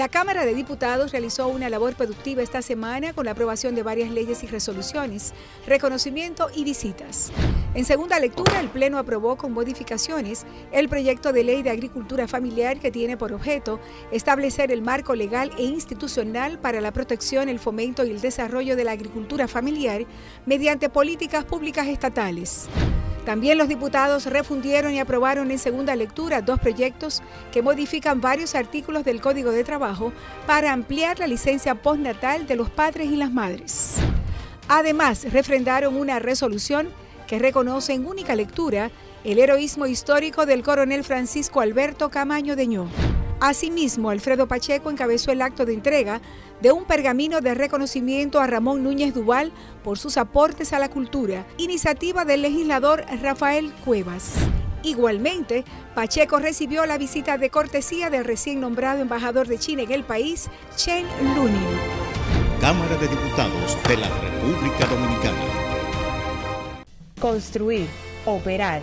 La Cámara de Diputados realizó una labor productiva esta semana con la aprobación de varias leyes y resoluciones, reconocimiento y visitas. En segunda lectura, el Pleno aprobó con modificaciones el proyecto de ley de agricultura familiar que tiene por objeto establecer el marco legal e institucional para la protección, el fomento y el desarrollo de la agricultura familiar mediante políticas públicas estatales. También los diputados refundieron y aprobaron en segunda lectura dos proyectos que modifican varios artículos del Código de Trabajo para ampliar la licencia postnatal de los padres y las madres. Además, refrendaron una resolución que reconoce en única lectura el heroísmo histórico del coronel Francisco Alberto Camaño Deñó. Asimismo, Alfredo Pacheco encabezó el acto de entrega de un pergamino de reconocimiento a Ramón Núñez Duval por sus aportes a la cultura, iniciativa del legislador Rafael Cuevas. Igualmente, Pacheco recibió la visita de cortesía del recién nombrado embajador de China en el país, Chen Lunin. Cámara de Diputados de la República Dominicana. Construir, operar,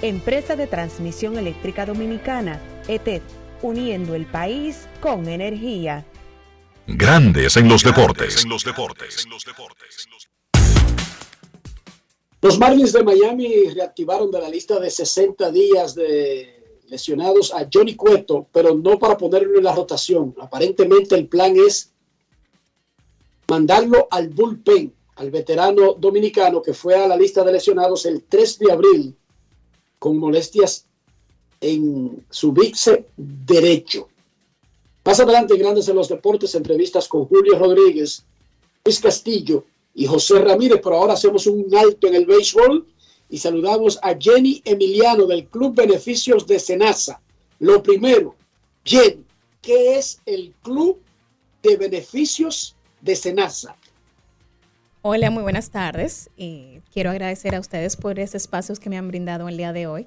Empresa de Transmisión Eléctrica Dominicana, ETED, uniendo el país con energía. Grandes en los deportes. Los Marlins de Miami reactivaron de la lista de 60 días de lesionados a Johnny Cueto, pero no para ponerlo en la rotación. Aparentemente el plan es mandarlo al bullpen, al veterano dominicano que fue a la lista de lesionados el 3 de abril con molestias en su bíceps derecho. Más adelante, Grandes en los Deportes, entrevistas con Julio Rodríguez, Luis Castillo y José Ramírez, pero ahora hacemos un alto en el béisbol y saludamos a Jenny Emiliano del Club Beneficios de Senasa. Lo primero, Jenny, ¿qué es el Club de Beneficios de Senasa? Hola, muy buenas tardes. Y quiero agradecer a ustedes por estos espacios que me han brindado el día de hoy.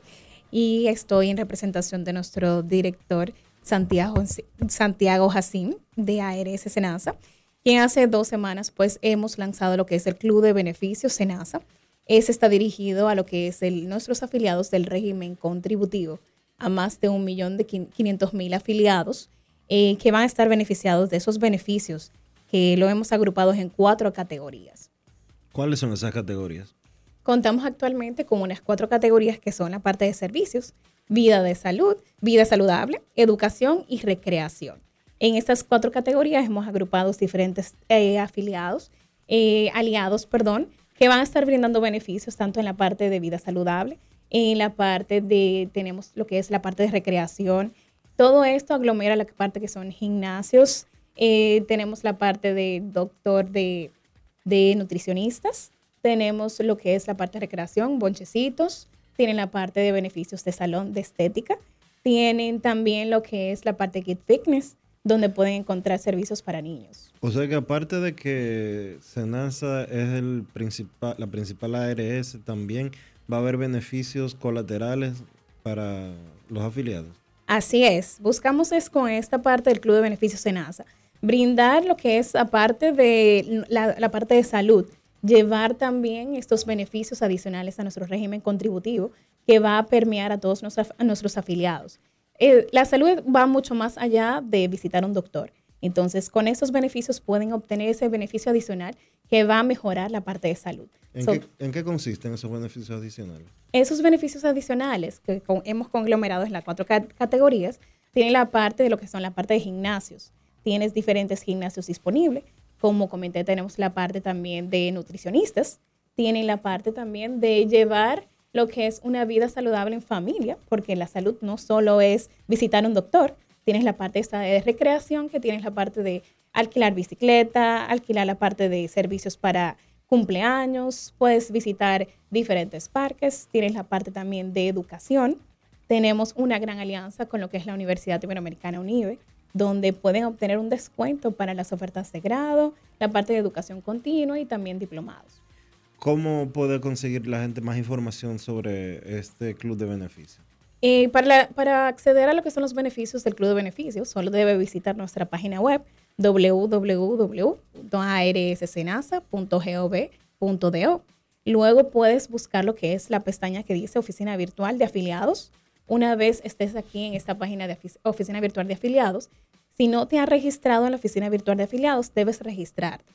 Y estoy en representación de nuestro director Santiago, Santiago Jacín de ARS Senasa, quien hace dos semanas pues hemos lanzado lo que es el Club de Beneficios Senasa. Ese está dirigido a lo que es el, nuestros afiliados del régimen contributivo, a más de un millón de quinientos mil afiliados eh, que van a estar beneficiados de esos beneficios que lo hemos agrupado en cuatro categorías. ¿Cuáles son esas categorías? Contamos actualmente con unas cuatro categorías que son la parte de servicios, vida de salud, vida saludable, educación y recreación. En estas cuatro categorías hemos agrupado diferentes eh, afiliados, eh, aliados, perdón, que van a estar brindando beneficios tanto en la parte de vida saludable, en la parte de, tenemos lo que es la parte de recreación. Todo esto aglomera la parte que son gimnasios, eh, tenemos la parte de doctor de, de nutricionistas, tenemos lo que es la parte de recreación, bonchecitos, tienen la parte de beneficios de salón de estética, tienen también lo que es la parte de Kid Fitness, donde pueden encontrar servicios para niños. O sea que aparte de que Senasa es el principal, la principal ARS, también va a haber beneficios colaterales para los afiliados. Así es, buscamos es con esta parte del Club de Beneficios Senasa, brindar lo que es aparte de la, la parte de salud, llevar también estos beneficios adicionales a nuestro régimen contributivo que va a permear a todos nuestros, a nuestros afiliados. Eh, la salud va mucho más allá de visitar un doctor. Entonces, con estos beneficios pueden obtener ese beneficio adicional que va a mejorar la parte de salud. ¿En, So, qué, en qué consisten esos beneficios adicionales? esos beneficios adicionales que con- hemos conglomerado en las cuatro ca- categorías tienen la parte de lo que son la parte de gimnasios. Tienes diferentes gimnasios disponibles. Como comenté, tenemos la parte también de nutricionistas. Tienen la parte también de llevar lo que es una vida saludable en familia, porque la salud no solo es visitar un doctor, tienes la parte de recreación, que tienes la parte de alquilar bicicleta, alquilar la parte de servicios para cumpleaños, puedes visitar diferentes parques, tienes la parte también de educación. Tenemos una gran alianza con lo que es la Universidad Iberoamericana UNIBE, donde pueden obtener un descuento para las ofertas de grado, la parte de educación continua y también diplomados. ¿Cómo puede conseguir la gente más información sobre este club de beneficios? Eh, para, la- para acceder a lo que son los beneficios del Club de Beneficios, solo debe visitar nuestra página web www.arssenasa.gov.do. Luego puedes buscar lo que es la pestaña que dice Oficina Virtual de Afiliados. Una vez estés aquí en esta página de ofici- Oficina Virtual de Afiliados, si no te has registrado en la Oficina Virtual de Afiliados, debes registrarte.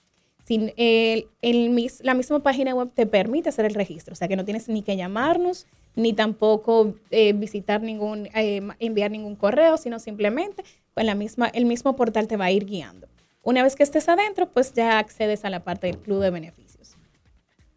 La misma página web te permite hacer el registro, o sea que no tienes ni que llamarnos, ni tampoco eh, visitar ningún, eh, enviar ningún correo, sino simplemente con la misma, el mismo portal te va a ir guiando. Una vez que estés adentro, pues ya accedes a la parte del club de beneficios.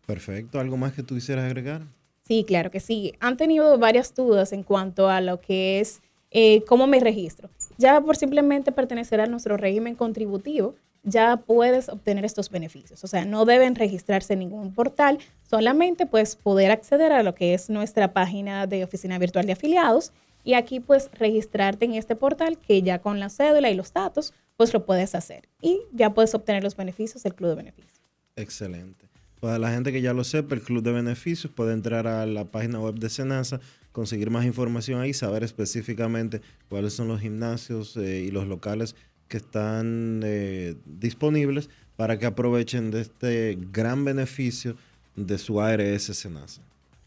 Perfecto. ¿Algo más que tú quisieras agregar? Sí, claro que sí. Han tenido varias dudas en cuanto a lo que es eh, cómo me registro. Ya por simplemente pertenecer a nuestro régimen contributivo, ya puedes obtener estos beneficios. O sea, no deben registrarse en ningún portal, solamente pues poder acceder a lo que es nuestra página de oficina virtual de afiliados y aquí pues registrarte en este portal que ya con la cédula y los datos pues lo puedes hacer y ya puedes obtener los beneficios del club de beneficios. Excelente. Para la gente que ya lo sepa, el Club de Beneficios puede entrar a la página web de Senasa, conseguir más información ahí, saber específicamente cuáles son los gimnasios eh, y los locales que están eh, disponibles para que aprovechen de este gran beneficio de su ARS Senasa.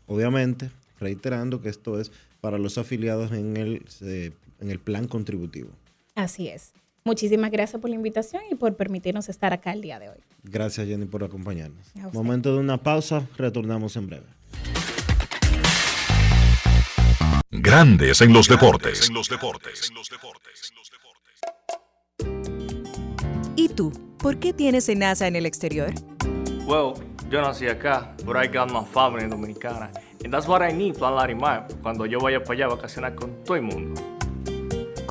Obviamente, reiterando que esto es para los afiliados en el, eh, en el plan contributivo. Así es. Muchísimas gracias por la invitación y por permitirnos estar acá el día de hoy. Gracias Jenny por acompañarnos. Momento de una pausa, retornamos en breve. Grandes en los deportes. ¿Y tú? ¿Por qué tienes Senasa en el exterior? Well, yo nací acá, but I got my family dominicana. And that's what I need, Plan Larimar, cuando yo vaya para allá a vacacionar con todo el mundo.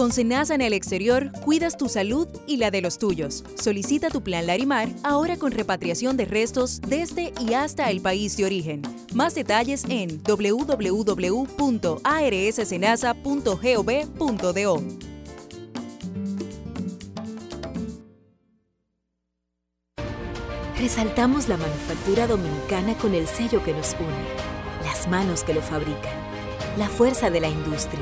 Con Senasa en el exterior, cuidas tu salud y la de los tuyos. Solicita tu plan Larimar ahora con repatriación de restos desde y hasta el país de origen. Más detalles en www.arssenasa.gov.do. Resaltamos la manufactura dominicana con el sello que nos une, las manos que lo fabrican, la fuerza de la industria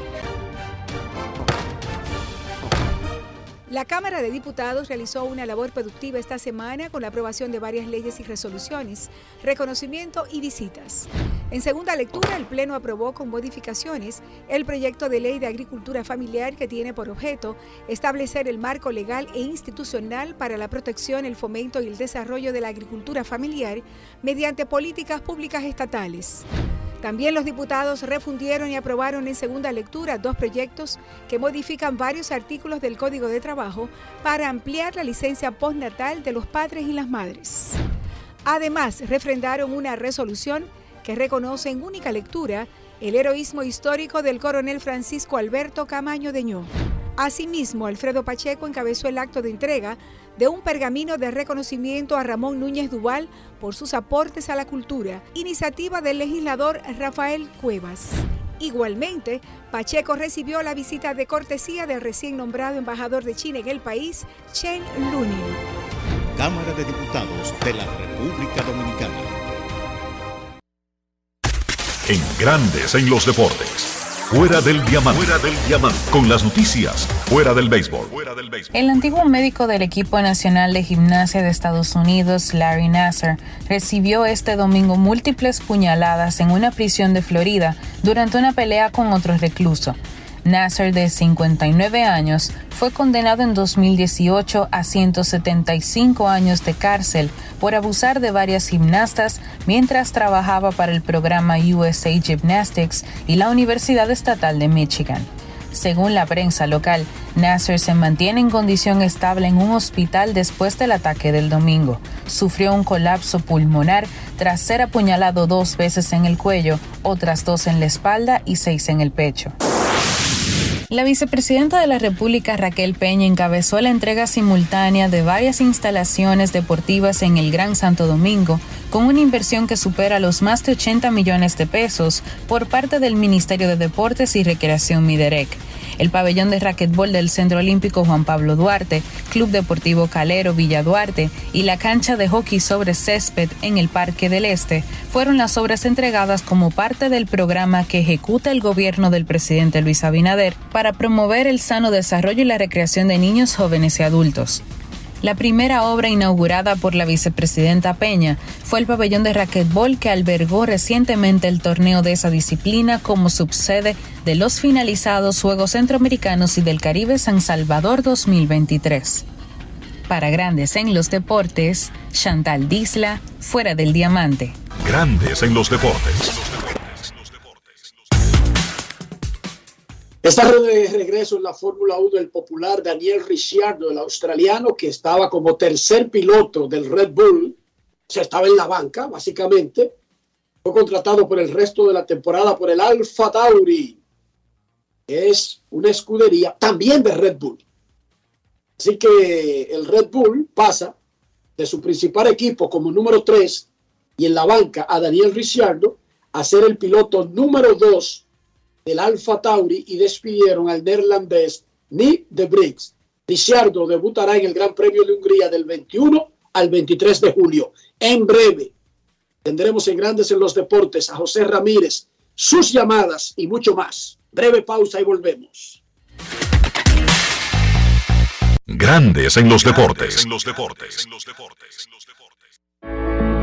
La Cámara de Diputados realizó una labor productiva esta semana con la aprobación de varias leyes y resoluciones, reconocimiento y visitas. En segunda lectura, el Pleno aprobó con modificaciones el proyecto de ley de agricultura familiar que tiene por objeto establecer el marco legal e institucional para la protección, el fomento y el desarrollo de la agricultura familiar mediante políticas públicas estatales. También los diputados refundieron y aprobaron en segunda lectura dos proyectos que modifican varios artículos del Código de Trabajo para ampliar la licencia postnatal de los padres y las madres. Además, refrendaron una resolución que reconoce en única lectura el heroísmo histórico del coronel Francisco Alberto Camaño Deñó. Asimismo, Alfredo Pacheco encabezó el acto de entrega de un pergamino de reconocimiento a Ramón Núñez Duval por sus aportes a la cultura, iniciativa del legislador Rafael Cuevas. Igualmente, Pacheco recibió la visita de cortesía del recién nombrado embajador de China en el país, Chen Lunin. Cámara de Diputados de la República Dominicana. En Grandes en los Deportes. Fuera del diamante. Fuera del. Con las noticias. Fuera del béisbol. El antiguo médico del equipo nacional de gimnasia de Estados Unidos, Larry Nasser, recibió este domingo múltiples puñaladas en una prisión de Florida durante una pelea con otro recluso. Nasser, de 59 años, fue condenado en 2018 a 175 años de cárcel por abusar de varias gimnastas mientras trabajaba para el programa USA Gymnastics y la Universidad Estatal de Michigan. Según la prensa local, Nasser se mantiene en condición estable en un hospital después del ataque del domingo. Sufrió un colapso pulmonar tras ser apuñalado dos veces en el cuello, otras dos en la espalda y seis en el pecho. La vicepresidenta de la República, Raquel Peña, encabezó la entrega simultánea de varias instalaciones deportivas en el Gran Santo Domingo, con una inversión que supera los más de 80 millones de pesos por parte del Ministerio de Deportes y Recreación Miderec. El pabellón de raquetbol del Centro Olímpico Juan Pablo Duarte, Club Deportivo Calero Villa Duarte y la cancha de hockey sobre césped en el Parque del Este fueron las obras entregadas como parte del programa que ejecuta el gobierno del presidente Luis Abinader para promover el sano desarrollo y la recreación de niños, jóvenes y adultos. La primera obra inaugurada por la vicepresidenta Peña fue el pabellón de raquetbol que albergó recientemente el torneo de esa disciplina como subsede de los finalizados Juegos Centroamericanos y del Caribe San Salvador 2023. Para Grandes en los Deportes, Chantal Disla, fuera del diamante. Grandes en los deportes. Está de regreso en la Fórmula 1 el popular Daniel Ricciardo, el australiano, que estaba como tercer piloto del Red Bull, o sea, estaba en la banca, básicamente. Fue contratado por el resto de la temporada por el Alfa Tauri, es una escudería también de Red Bull. Así que el Red Bull pasa de su principal equipo como número 3 y en la banca a Daniel Ricciardo a ser el piloto número 2 del Alfa Tauri y despidieron al neerlandés Nick de Briggs. Ricciardo debutará en el Gran Premio de Hungría del 21 al 23 de julio. En breve tendremos en Grandes en los Deportes a José Ramírez, sus llamadas y mucho más. Breve pausa y volvemos. Grandes en los deportes.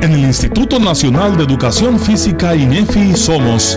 En el Instituto Nacional de Educación Física INEFI somos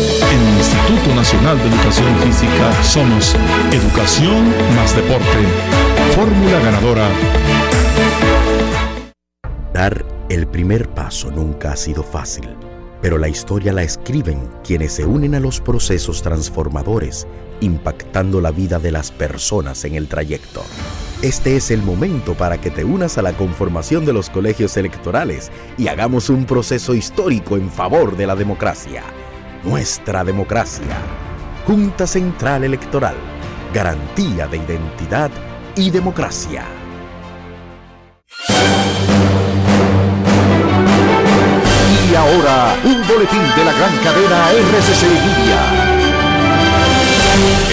En el Instituto Nacional de Educación Física somos Educación más Deporte. Fórmula ganadora. Dar el primer paso nunca ha sido fácil, pero la historia la escriben quienes se unen a los procesos transformadores, impactando la vida de las personas en el trayecto. Este es el momento para que te unas a la conformación de los colegios electorales y hagamos un proceso histórico en favor de la democracia. Nuestra democracia. Junta Central Electoral. Garantía de identidad y democracia. Y ahora, un boletín de la gran cadena RCC Media.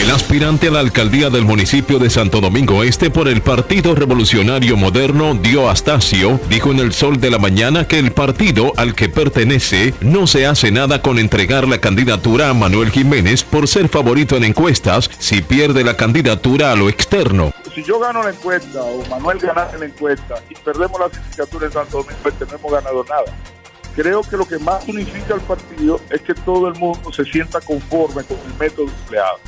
El aspirante a la alcaldía del municipio de Santo Domingo Este por el Partido Revolucionario Moderno, Dio Astacio, dijo en el Sol de la Mañana que el partido al que pertenece no se hace nada con entregar la candidatura a Manuel Jiménez por ser favorito en encuestas si pierde la candidatura a lo externo. Si yo gano la encuesta o Manuel gana la encuesta y perdemos la sindicatura en Santo Domingo Este, no hemos ganado nada. Creo que lo que más unifica al partido es que todo el mundo se sienta conforme con el método empleado.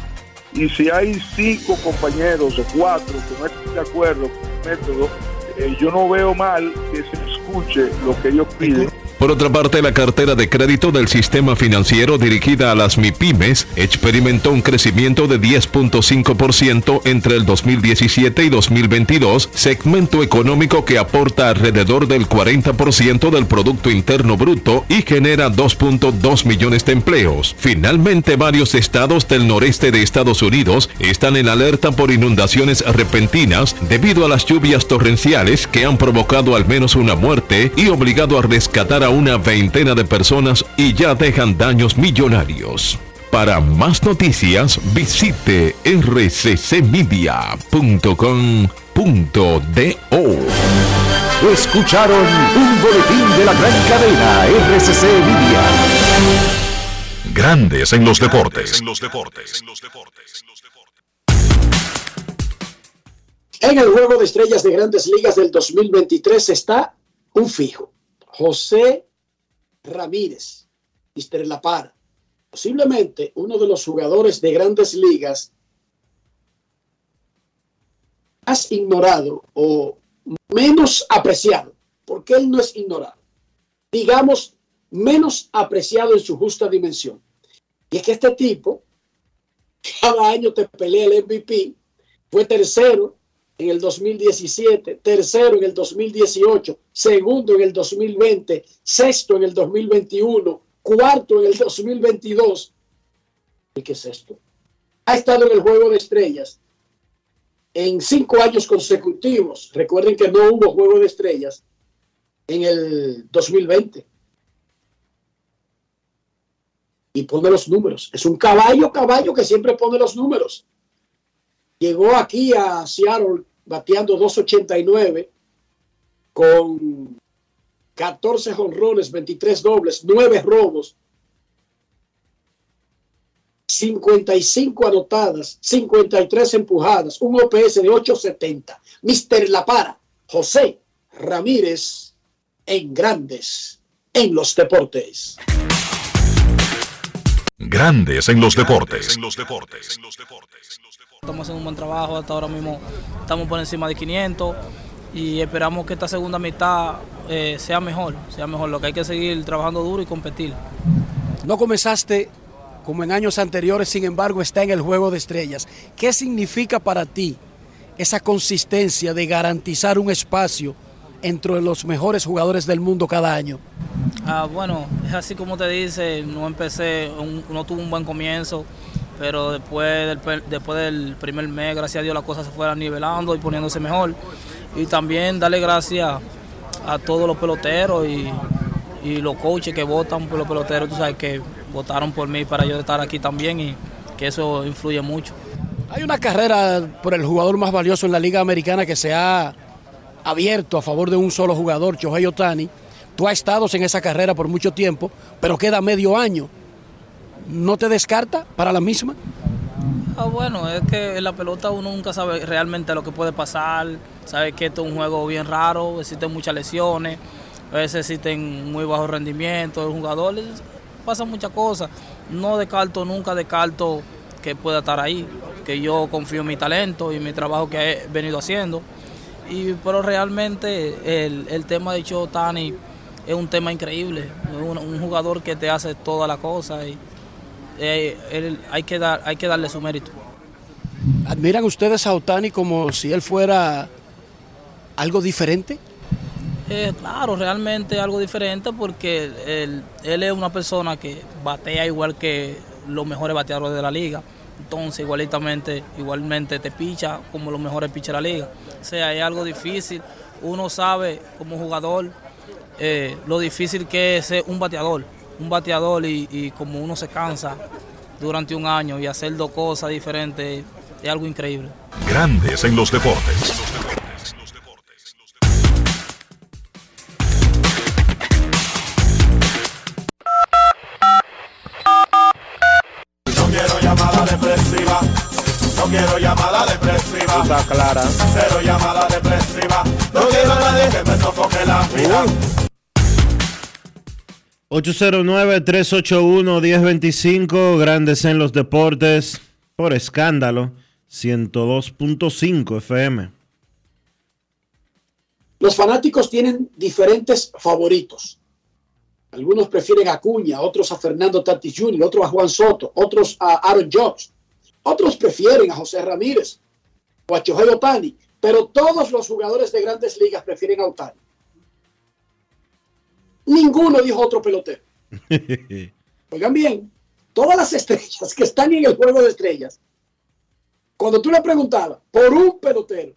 Y si hay cinco compañeros o cuatro que no estén de acuerdo con el método, eh, yo no veo mal que se escuche lo que ellos piden. Por otra parte, la cartera de crédito del sistema financiero dirigida a las MIPIMES experimentó un crecimiento de 10.5% entre el 2017 y 2022, segmento económico que aporta alrededor del 40% del Producto Interno Bruto y genera 2.2 millones de empleos. Finalmente, varios estados del noreste de Estados Unidos están en alerta por inundaciones repentinas debido a las lluvias torrenciales que han provocado al menos una muerte y obligado a rescatar a una veintena de personas y ya dejan daños millonarios. Para más noticias, visite rccmedia.com.do. Escucharon un boletín de la gran cadena RCC Media. Grandes en los deportes. En el juego de estrellas de grandes ligas del 2023 está un fijo. José Ramírez, Mr. La Para. Posiblemente uno de los jugadores de grandes ligas más ignorado o menos apreciado, porque él no es ignorado, digamos, menos apreciado en su justa dimensión. Y es que este tipo, cada año te pelea el MVP, fue tercero en el 2017, tercero en el 2018, segundo en el 2020, sexto en el 2021, cuarto en el 2022. ¿Y qué es esto? Ha estado en el juego de estrellas en cinco años consecutivos. Recuerden que no hubo juego de estrellas en el 2020. Y pone los números. Es un caballo, caballo que siempre pone los números. Llegó aquí a Seattle bateando 289 con 14 jonrones, 23 dobles, 9 robos, 55 anotadas, 53 empujadas, un OPS de 870. Mister La Para, José Ramírez en Grandes en los Deportes. Grandes en los deportes. Estamos haciendo un buen trabajo, hasta ahora mismo estamos por encima de 500 y esperamos que esta segunda mitad eh, sea mejor, sea mejor. Lo que hay que seguir trabajando duro y competir. No comenzaste como en años anteriores, sin embargo está en el juego de estrellas. ¿Qué significa para ti esa consistencia de garantizar un espacio entre los mejores jugadores del mundo cada año? Ah, bueno, es así como te dice, no empecé, un- no tuve un buen comienzo, pero después del, después del primer mes, gracias a Dios, las cosas se fueron nivelando y poniéndose mejor. Y también darle gracias a todos los peloteros y, y los coaches que votan por los peloteros, tú sabes que votaron por mí para yo estar aquí también y que eso influye mucho. Hay una carrera por el jugador más valioso en la Liga Americana que se ha abierto a favor de un solo jugador, Shohei Otani. Tú has estado en esa carrera por mucho tiempo, pero queda medio año. ¿No te descarta para la misma? Ah, bueno, es que en la pelota uno nunca sabe realmente lo que puede pasar. Sabe que esto es un juego bien raro, existen muchas lesiones, a veces existen muy bajos rendimientos de jugadores, pasan muchas cosas. No descarto, nunca descarto que pueda estar ahí, que yo confío en mi talento y mi trabajo que he venido haciendo. Y, pero realmente el, el tema de Tani es un tema increíble. Un, un jugador que te hace toda la cosa y eh, él- hay, que dar, hay que darle su mérito. ¿Admiran ustedes a Otani como si él fuera algo diferente? Eh, claro, realmente algo diferente porque él, él es una persona que batea igual que los mejores bateadores de la liga. Entonces, igualitamente, igualmente te picha como los mejores pitchers de la liga. O sea, es algo difícil. Uno sabe como jugador eh, lo difícil que es ser un bateador. Un bateador y, y como uno se cansa durante un año y hacer dos cosas diferentes es algo increíble. Grandes en los deportes. No quiero llamada depresiva. No quiero llamada depresiva. Está clara. Cero llamada depresiva. No quiero a nadie que me sofoque la vida. 809-381-1025, Grandes en los Deportes, por escándalo, 102.5 FM. Los fanáticos tienen diferentes favoritos. Algunos prefieren a Cuña, otros a Fernando Tatis Jr., otros a Juan Soto, otros a Aaron Judge, otros prefieren a José Ramírez o a Shohei Otani, pero todos los jugadores de grandes ligas prefieren a Otani. Ninguno dijo otro pelotero. Oigan bien, todas las estrellas que están en el juego de estrellas, cuando tú le preguntabas por un pelotero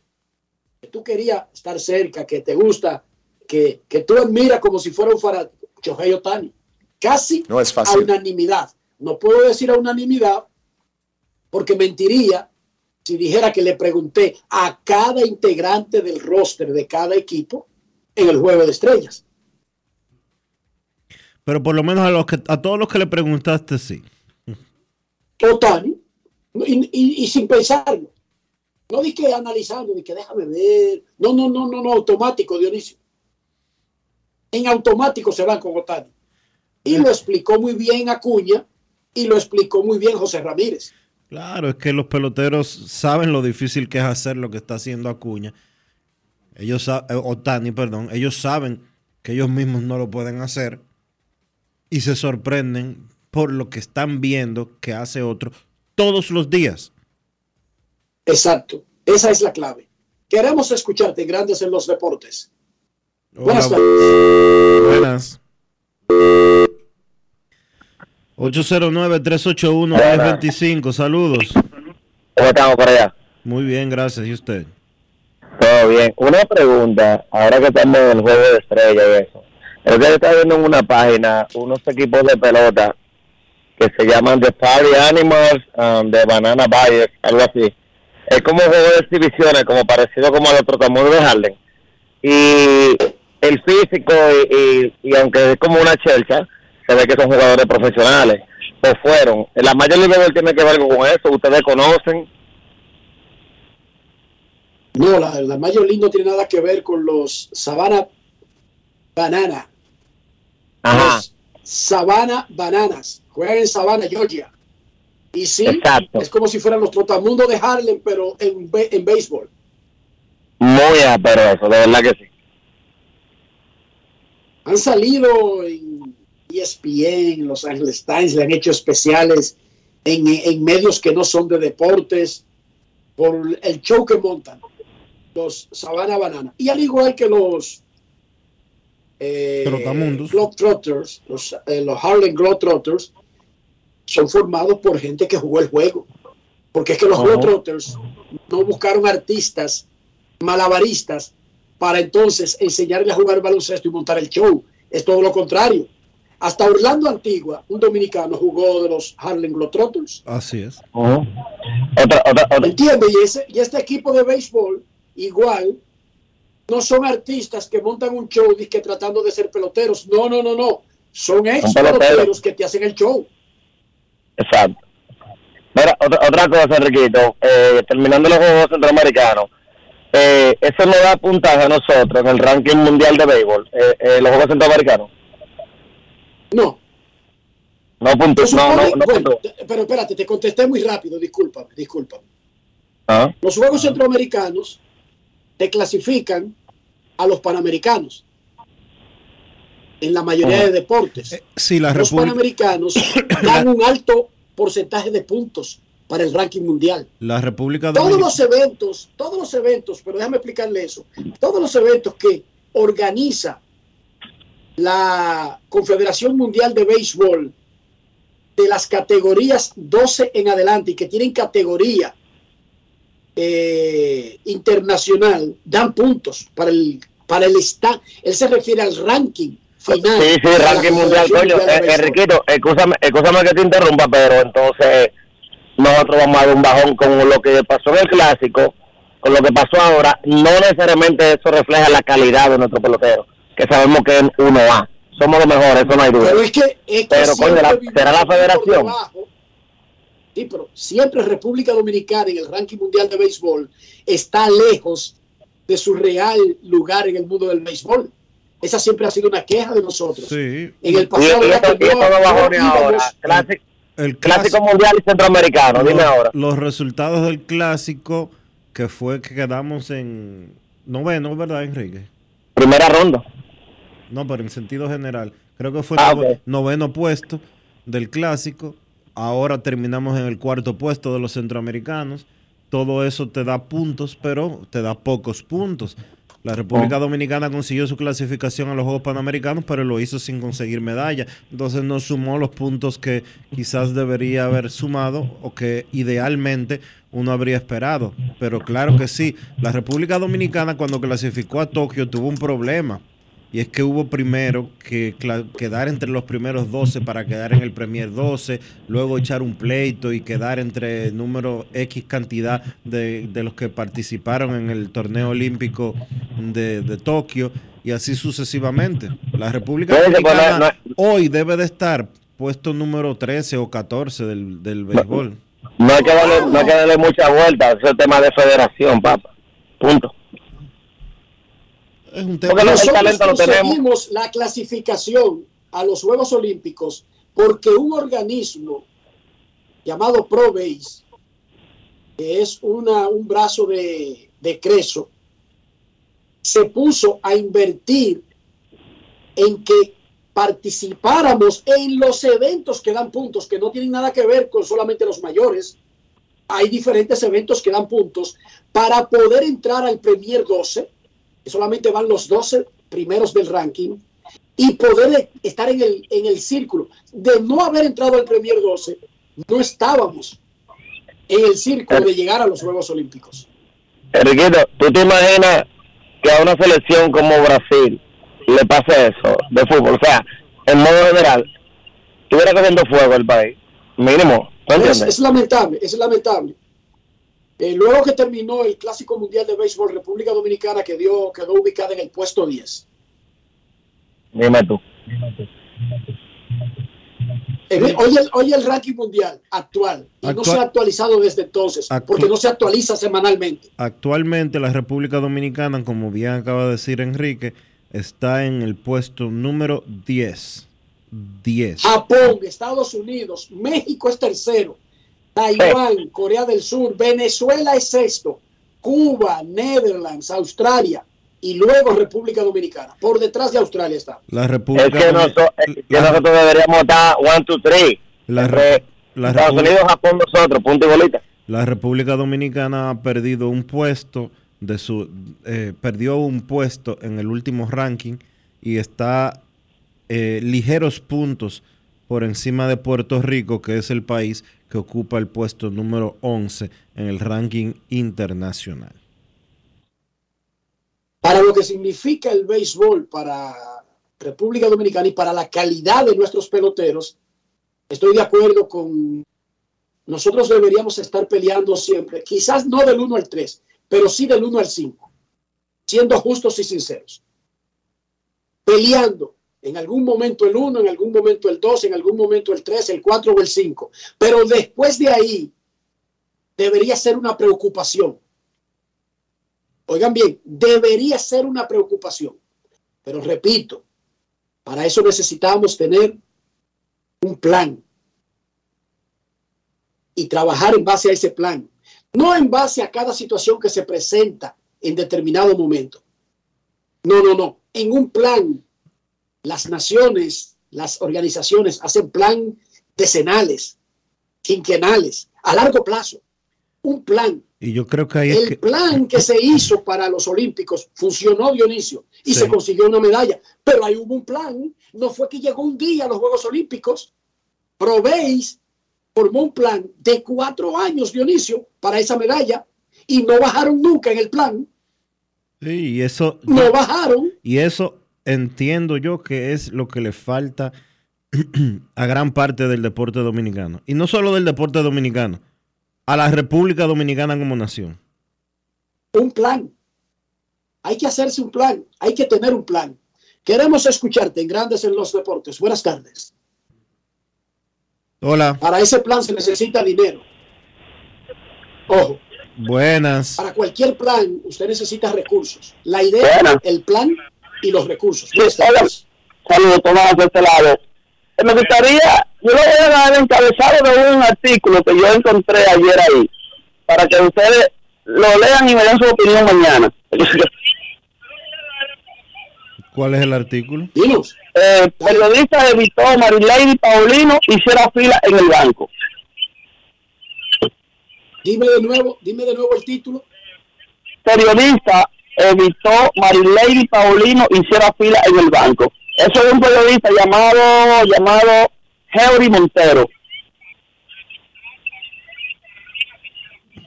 que tú querías estar cerca, que te gusta, que, que tú admiras como si fuera un fanático, Shohei Otani, casi No es a fácil. unanimidad. No puedo decir a unanimidad porque mentiría si dijera que le pregunté a cada integrante del roster de cada equipo en el juego de estrellas. Pero por lo menos a, los que, a todos los que le preguntaste, sí. Otani, y, y- y sin pensarlo. No di que analizando, di que déjame ver. No, no, no, no, no, automático, Dionisio. En automático se van con Otani. Y lo explicó muy bien Acuña y lo explicó muy bien José Ramírez. Claro, es que los peloteros saben lo difícil que es hacer lo que está haciendo Acuña. Ellos, eh, Otani, perdón, ellos saben que ellos mismos no lo pueden hacer y se sorprenden por lo que están viendo que hace otro todos los días. Exacto. Esa es la clave. Queremos escucharte, grandes en los deportes. Hola, Buenas tardes. Buenas. 809-381-1025. Saludos. ¿Cómo estamos por allá? Muy bien, gracias. ¿Y usted? Todo bien. Una pregunta, ahora que estamos en el juego de estrella y eso. Es que estaba viendo en una página unos equipos de pelota que se llaman The Party Animals um, de Banana Buyers, algo así. Es como juego de exhibiciones, como parecido como a los trotamundos de Harlem. Y el físico, y, y, y aunque es como una chelcha, se ve que son jugadores profesionales. O fueron. La League Baseball tiene que ver con eso. Ustedes conocen. No, la, la Major no tiene nada que ver con los Savannah Banana. Ajá. Los Savannah Bananas. Juegan en Savannah, Georgia. Y sí, Exacto. es como si fueran los trotamundos de Harlem, pero en, en béisbol. Muy eso, de verdad que sí. Han salido en ESPN, Los Angeles Times, le han hecho especiales en, en medios que no son de deportes por el show que montan los Savannah Banana. Y al igual que los eh, Trotamundos. Globetrotters, los, eh, los Harlem Globetrotters, son formados por gente que jugó el juego. Porque es que los Ajá. Globetrotters no buscaron artistas malabaristas para entonces enseñarle a jugar baloncesto y montar el show. Es todo lo contrario. Hasta Orlando Antigua, un dominicano, jugó de los Harlem Globetrotters. Así es. ¿Me entiendes? Y, ese, y este equipo de béisbol, igual, no son artistas que montan un show que tratando de ser peloteros. No, no, no, no. Son ex peloteros. peloteros que te hacen el show. Exacto. Mira, otra, otra cosa, Enriquito, eh, terminando los Juegos Centroamericanos, eh, eso nos da puntaje a nosotros en el ranking mundial de béisbol, eh, eh, los Juegos Centroamericanos. No. No punto, no, no, no bueno, pero espérate, te contesté muy rápido, discúlpame, discúlpame. Ah, Los Juegos Centroamericanos te clasifican a los Panamericanos. en la mayoría Oh. de deportes. Sí, la Los República, panamericanos dan un alto porcentaje de puntos para el ranking mundial. la República Todos los eventos, todos los eventos, pero déjame explicarle eso, todos los eventos que organiza la Confederación Mundial de Béisbol de las categorías 12 en adelante y que tienen categoría eh, internacional, dan puntos para el para el esta- Él se refiere al ranking final. Sí, sí, ranking mundial, coño. Eh, Béisbol. Enriquito, escúchame, escúchame que te interrumpa, pero entonces nosotros vamos a dar un bajón con lo que pasó en el clásico, con lo que pasó ahora. No necesariamente eso refleja la calidad de nuestro pelotero, que sabemos que es 1A. Somos los mejores, eso no hay duda. Pero es que, es que Pero, coño, siempre la- será la federación. Sí, pero siempre República Dominicana en el ranking mundial de béisbol está lejos de su real lugar en el mundo del béisbol. Esa siempre ha sido una queja de nosotros. Sí. En el Y, pasado no- ahora, clásico, El clásico mundial y centroamericano, dime ahora. los resultados del clásico que fue que quedamos en noveno, ¿verdad, Enrique? Primera ronda. No, pero en sentido general. Creo que fue Ah, noveno puesto del clásico. Ahora terminamos en el cuarto puesto de los centroamericanos. Todo eso te da puntos, pero te da pocos puntos. La República Dominicana consiguió su clasificación a los Juegos Panamericanos, pero lo hizo sin conseguir medalla. Entonces no sumó los puntos que quizás debería haber sumado o que idealmente uno habría esperado. Pero claro que sí, la República Dominicana cuando clasificó a Tokio tuvo un problema. Y es que hubo primero que quedar entre los primeros 12 para quedar en el Premier 12, luego echar un pleito y quedar entre número X cantidad de, de los que participaron en el torneo olímpico de, de Tokio y así sucesivamente. La República Dominicana hoy debe de estar puesto número 13 o 14 del, del béisbol. No hay que darle, no hay que darle mucha vuelta, ese es tema de federación, papá. Punto. Es un Porque nosotros lo tenemos. la clasificación a los Juegos Olímpicos porque un organismo llamado ProBase, que es una, un brazo de, de Creso, se puso a invertir en que participáramos en los eventos que dan puntos, que no tienen nada que ver con solamente los mayores. Hay diferentes eventos que dan puntos para poder entrar al Premier 12, que solamente van los 12 primeros del ranking, y poder estar en el, en el círculo. De no haber entrado al Premier 12, no estábamos en el círculo de llegar a los Juegos Olímpicos. Enriquito, ¿tú te imaginas que a una selección como Brasil le pase eso de fútbol? O sea, en modo general, estuviera cogiendo fuego el país. Mínimo, es lamentable, es lamentable. Eh, luego que terminó el Clásico Mundial de Béisbol, República Dominicana quedó, quedó ubicada en el puesto 10. Dime tú. Eh, Oye, el- oye el ranking mundial actual, y no Actual- se ha actualizado desde entonces, Actu- porque no se actualiza semanalmente. Actualmente la República Dominicana, como bien acaba de decir Enrique, está en el puesto número 10. 10. Japón, Estados Unidos, México es tercero, Taiwán, Corea del Sur, Venezuela es sexto, Cuba, Netherlands, Australia y luego República Dominicana. Por detrás de Australia está. La Es República que, es que nosotros deberíamos estar one, two, three. La Entre re- la Estados Repu- Unidos, Japón, nosotros, punto y bolita. La República Dominicana ha perdido un puesto de su eh, perdió un puesto en el último ranking y está eh, ligeros puntos por encima de Puerto Rico, que es el país que ocupa el puesto número 11 en el ranking internacional. Para lo que significa el béisbol para República Dominicana y para la calidad de nuestros peloteros, estoy de acuerdo con nosotros deberíamos estar peleando siempre, quizás no del 1 al 3, pero sí del 1 al 5, siendo justos y sinceros. Peleando en algún momento el 1, en algún momento el 2, en algún momento el 3, el 4 o el 5. Pero después de ahí debería ser una preocupación. Oigan bien, debería ser una preocupación. Pero repito, para eso necesitamos tener un plan y trabajar en base a ese plan, no en base a cada situación que se presenta en determinado momento. No, no, no, en un plan las naciones, las organizaciones hacen plan decenales, quinquenales, a largo plazo. Un plan. Y yo creo que ahí es El que- plan que se hizo para los Olímpicos funcionó, Dionisio, y Sí. se consiguió una medalla. Pero ahí hubo un plan. No fue que llegó un día a los Juegos Olímpicos. Proveis formó un plan de cuatro años, Dionisio, para esa medalla y no bajaron nunca en el plan. Sí, y eso. No bajaron. Y eso entiendo yo que es lo que le falta a gran parte del deporte dominicano. Y no solo del deporte dominicano, a la República Dominicana como nación. Un plan. Hay que hacerse un plan. Hay que tener un plan. Queremos escucharte en Grandes en los Deportes. Buenas tardes. Hola, Para ese plan se necesita dinero. Ojo, buenas. para cualquier plan usted necesita recursos. La idea, el plan y los recursos. Saludos, Tomás, de este lado. Eh, Me gustaría, yo le voy a dar encabezado de un artículo que yo encontré ayer ahí, para que ustedes lo lean y me den su opinión mañana. ¿Cuál es el artículo? Eh, periodista evitó Marilady Paulino hiciera fila en el banco. Dime de nuevo, dime de nuevo el título. Periodista evitó Marilady Paulino hiciera fila en el banco. Eso es un periodista llamado, llamado Henry Montero.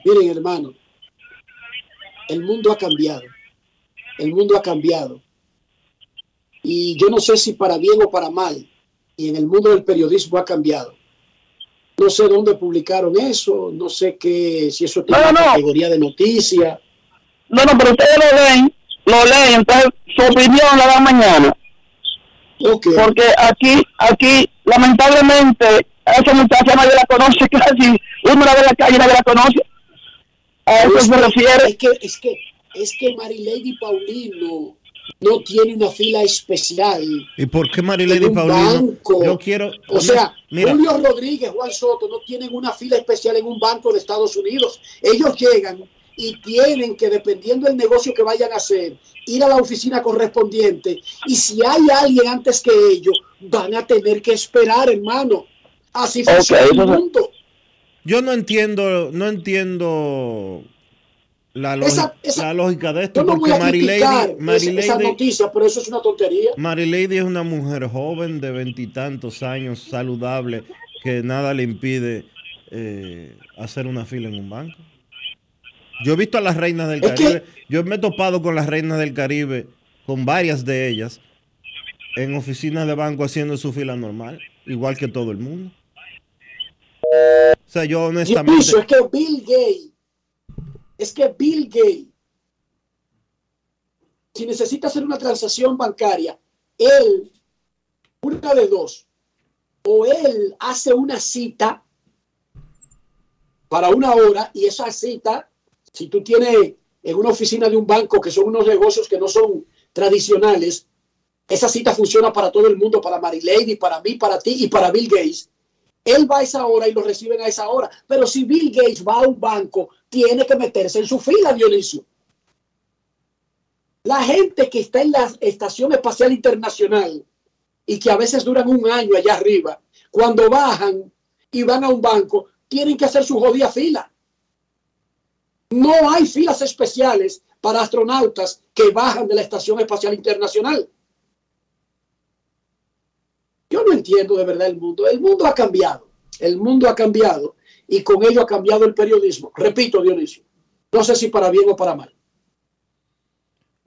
Miren, hermano, el mundo ha cambiado. El mundo ha cambiado. Y yo no sé si para bien o para mal. Y en el mundo del periodismo ha cambiado. No sé dónde publicaron eso, no sé qué, si eso tiene No, categoría de noticia. No, no, pero ustedes lo leen, lo leen, entonces su opinión la dan mañana. Porque aquí, aquí, lamentablemente, a esa muchacha nadie la conoce casi. Uno la ve en la calle y nadie la conoce. A eso es se que- refiere. Es que, es que, es que Marilady Paulino no tiene una fila especial. ¿Y por qué Marilady Paulino? banco. Yo quiero. O sea, mira, Julio Rodríguez, Juan Soto no tienen una fila especial en un banco de Estados Unidos. Ellos llegan y tienen que, dependiendo del negocio que vayan a hacer, ir a la oficina correspondiente. Y si hay alguien antes que ellos, van a tener que esperar, hermano. Así funciona el mundo. yo no entiendo, no entiendo la, lógica, Esa- esa- la lógica de esto, Yo no voy porque a Marilady, esa noticia, pero eso es una tontería. Marilady es una mujer joven de veintitantos años, saludable, que nada le impide eh, hacer una fila en un banco. Yo he visto a las reinas del Es que- Caribe, yo me he topado con las reinas del Caribe, con varias de ellas, en oficinas de banco haciendo su fila normal, igual que todo el mundo. O sea, yo honestamente... Dionisio, es que Bill Gates, es que Bill Gates, si necesita hacer una transacción bancaria, él, una de dos, o él hace una cita para una hora y esa cita, si tú tienes en una oficina de un banco que son unos negocios que no son tradicionales, esa cita funciona para todo el mundo, para Marilady, para mí, para ti y para Bill Gates. Él va a esa hora y lo reciben a esa hora. Pero si Bill Gates va a un banco, tiene que meterse en su fila, Dionisio. La gente que está en la Estación Espacial Internacional y que a veces duran un año allá arriba, cuando bajan y van a un banco, tienen que hacer su jodida fila. No hay filas especiales para astronautas que bajan de la Estación Espacial Internacional. Yo no entiendo de verdad el mundo. El mundo ha cambiado. El mundo ha cambiado y con ello ha cambiado el periodismo. Repito, Dionisio, no sé si para bien o para mal.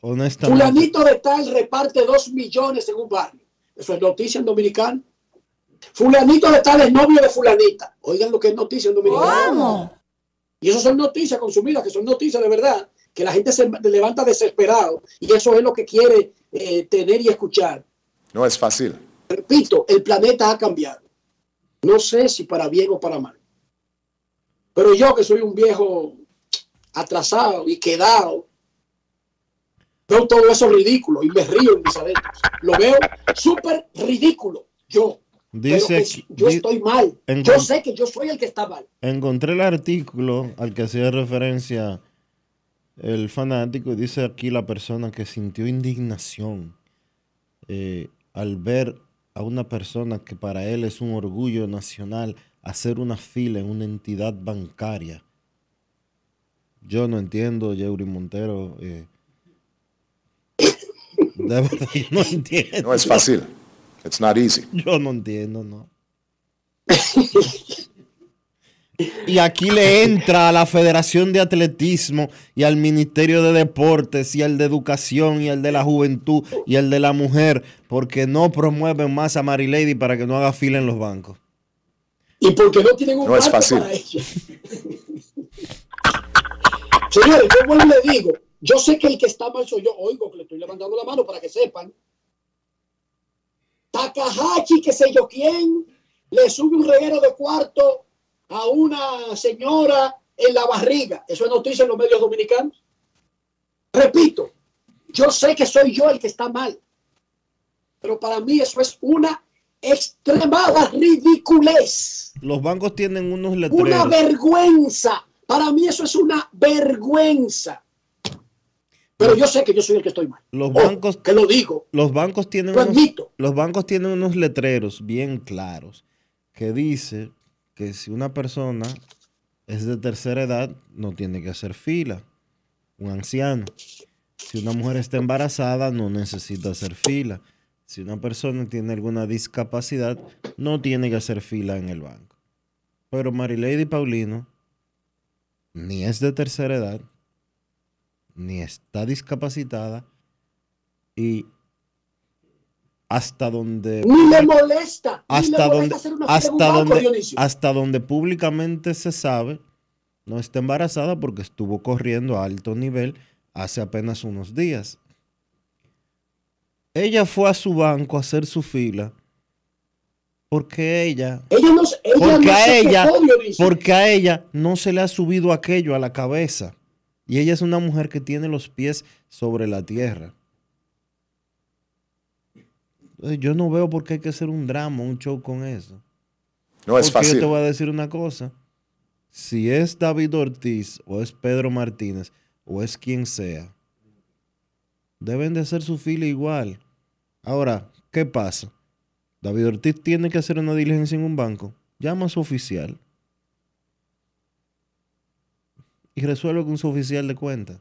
Honestamente. Fulanito de tal reparte dos millones en un barrio. Eso es noticia en dominicano. Fulanito de tal es novio de fulanita. Oigan lo que es noticia en dominicano. Y eso son noticias consumidas, que son noticias de verdad, que la gente se levanta desesperado y eso es lo que quiere eh, tener y escuchar. No es fácil. Repito, el planeta ha cambiado. No sé si para bien o para mal. Pero yo que soy un viejo atrasado y quedado, veo todo eso ridículo y me río en mis adentros. Lo veo súper ridículo. Yo. Dice pero yo di- estoy mal. Yo sé que yo soy el que está mal. Encontré el artículo al que hacía referencia el fanático y dice aquí la persona que sintió indignación eh, al ver a una persona que para él es un orgullo nacional hacer una fila en una entidad bancaria. Yo no entiendo, Yeuri Montero. eh, de verdad, yo no entiendo. No es fácil. It's not easy. Yo no entiendo, no. Y aquí le entra a la Federación de Atletismo y al Ministerio de Deportes y al de Educación y al de la Juventud y al de la Mujer porque no promueven más a Marilady para que no haga fila en los bancos. Y porque no tienen un No es fácil. para ello. Señores, yo vuelvo y le digo, yo sé que el que está mal soy yo, oigo que le estoy levantando la mano para que sepan. Takahashi, que sé yo quién, le sube un reguero de cuarto a una señora en la barriga. Eso es noticia en los medios dominicanos. Repito, yo sé que soy yo el que está mal, pero para mí eso es una extremada ridiculez, Los bancos tienen unos una letreros. vergüenza. Para mí eso es una vergüenza. Pero yo sé que yo soy el que estoy mal. Los bancos que lo digo. Los bancos tienen Lo unos, los bancos tienen unos letreros bien claros que dice que si una persona es de tercera edad no tiene que hacer fila, un anciano. Si una mujer está embarazada no necesita hacer fila. Si una persona tiene alguna discapacidad no tiene que hacer fila en el banco. Pero Marilady Paulino ni es de tercera edad ni está discapacitada y hasta donde Ni le molesta. ni hasta le molesta donde hacer una hasta un banco, donde Dionisio. hasta donde públicamente se sabe no está embarazada porque estuvo corriendo a alto nivel hace apenas unos días. Ella fue a su banco a hacer su fila porque ella Ella no, ella porque no a ella quejó, porque a ella no se le ha subido aquello a la cabeza y ella es una mujer que tiene los pies sobre la tierra. Entonces, Yo no veo por qué hay que hacer un drama, un show con eso. No es Porque fácil. Yo te voy a decir una cosa. Si es David Ortiz o es Pedro Martínez o es quien sea, deben de hacer su fila igual. Ahora, ¿qué pasa? David Ortiz tiene que hacer una diligencia en un banco. Llama a su oficial. Y resuelve con su oficial de cuenta.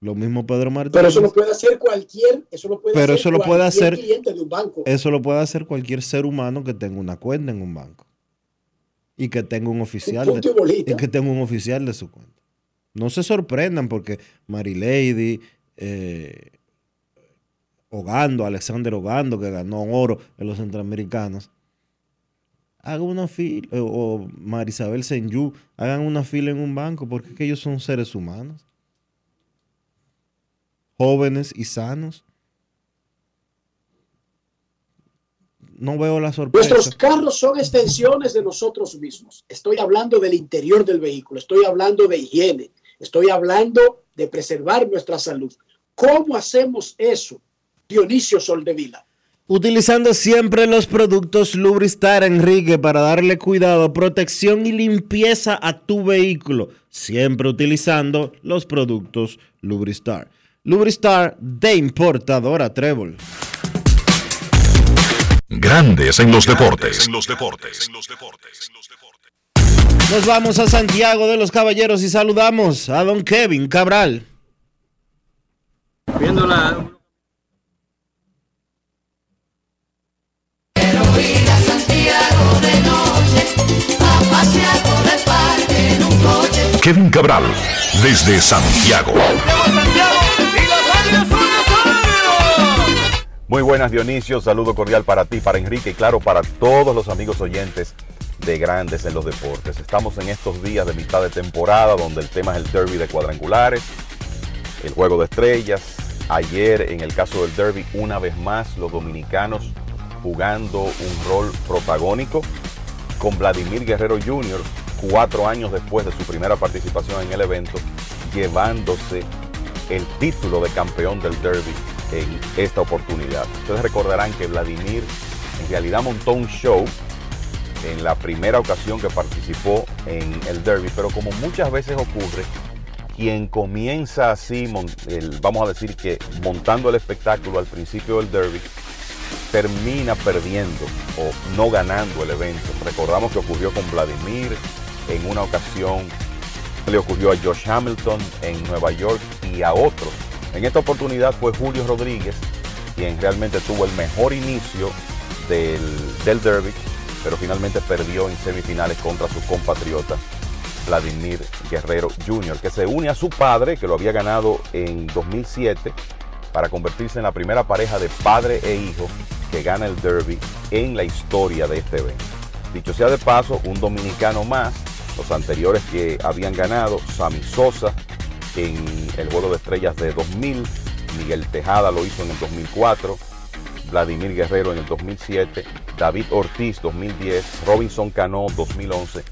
Lo mismo Pedro Martínez. Pero eso lo puede hacer cualquier, eso lo puede Pero hacer eso lo puede hacer- cliente de un banco. Eso lo puede hacer cualquier ser humano que tenga una cuenta en un banco. Y que tenga un oficial de, y que tenga un oficial de su cuenta. No se sorprendan porque Marilady, eh, Ogando, Alexander Ogando, que ganó oro en los centroamericanos, hagan una fila, o, o Marisabel Senyú, hagan una fila en un banco porque ellos son seres humanos. Jóvenes y sanos. No veo la sorpresa. Nuestros carros son extensiones de nosotros mismos. Estoy hablando del interior del vehículo, estoy hablando de higiene, estoy hablando de preservar nuestra salud. ¿Cómo hacemos eso, Dionisio Soldevila? Utilizando siempre los productos Lubristar, Enrique, para darle cuidado, protección y limpieza a tu vehículo. Siempre utilizando los productos Lubristar. Lubristar de importadora Trébol. Grandes en los deportes. En los deportes. Nos vamos a Santiago de los Caballeros y saludamos a don Kevin Cabral. Viendo la, Kevin Cabral, desde Santiago. Muy buenas Dionisio, saludo cordial para ti, para Enrique y claro para todos los amigos oyentes de Grandes en los Deportes. Estamos en estos días de mitad de temporada donde el tema es el derby de cuadrangulares, el juego de estrellas. Ayer en el caso del derby una vez más los dominicanos jugando un rol protagónico con Vladimir Guerrero Jr. cuatro años después de su primera participación en el evento, llevándose el título de campeón del derby en esta oportunidad. Ustedes recordarán que Vladimir en realidad montó un show en la primera ocasión que participó en el derby, pero como muchas veces ocurre, quien comienza así, vamos a decir que montando el espectáculo al principio del derby, termina perdiendo o no ganando el evento. Recordamos que ocurrió con Vladimir en una ocasión, le ocurrió a Josh Hamilton en Nueva York y a otros. En esta oportunidad fue Julio Rodríguez quien realmente tuvo el mejor inicio del, del derby, pero finalmente perdió en semifinales contra su compatriota Vladimir Guerrero Jr., que se une a su padre, que lo había ganado en 2007, para convertirse en la primera pareja de padre e hijo que gana el derby en la historia de este evento. Dicho sea de paso, un dominicano más, los anteriores que habían ganado, Sammy Sosa en el Juego de Estrellas de 2000, Miguel Tejada lo hizo en el 2004, Vladimir Guerrero en el 2007, David Ortiz 2010, Robinson Cano 2011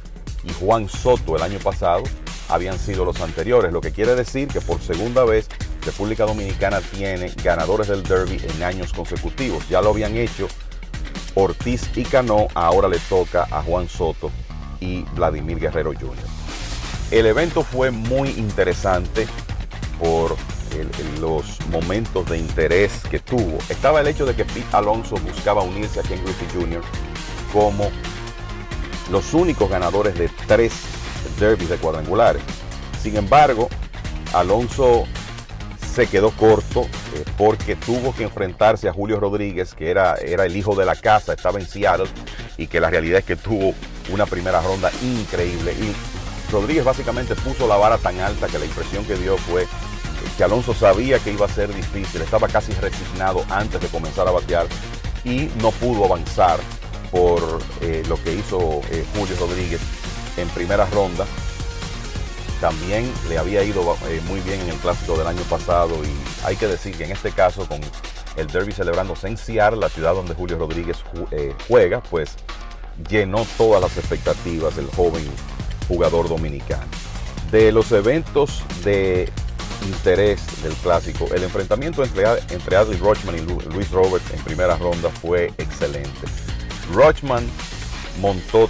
y Juan Soto el año pasado habían sido los anteriores, lo que quiere decir que por segunda vez República Dominicana tiene ganadores del derby en años consecutivos. Ya lo habían hecho Ortiz y Cano, ahora le toca a Juan Soto y Vladimir Guerrero Jr. El evento fue muy interesante por los momentos de interés que tuvo. Estaba el hecho de que Pete Alonso buscaba unirse a Ken Griffey Jr. como los únicos ganadores de tres derbis de cuadrangulares. Sin embargo, Alonso se quedó corto eh, porque tuvo que enfrentarse a Julio Rodríguez, que era, era el hijo de la casa, estaba en Seattle, y que la realidad es que tuvo una primera ronda increíble. Y Rodríguez básicamente puso la vara tan alta que la impresión que dio fue que Alonso sabía que iba a ser difícil, estaba casi resignado antes de comenzar a batear y no pudo avanzar por eh, lo que hizo eh, Julio Rodríguez en primera ronda. También le había ido eh, muy bien en el clásico del año pasado y hay que decir que en este caso con el derby celebrándose en Seattle, la ciudad donde Julio Rodríguez juega, pues llenó todas las expectativas del joven jugador dominicano. De los eventos de interés del clásico. El enfrentamiento entre, entre Adley Rochman y Luis Robert en primera ronda fue excelente. Rochman montó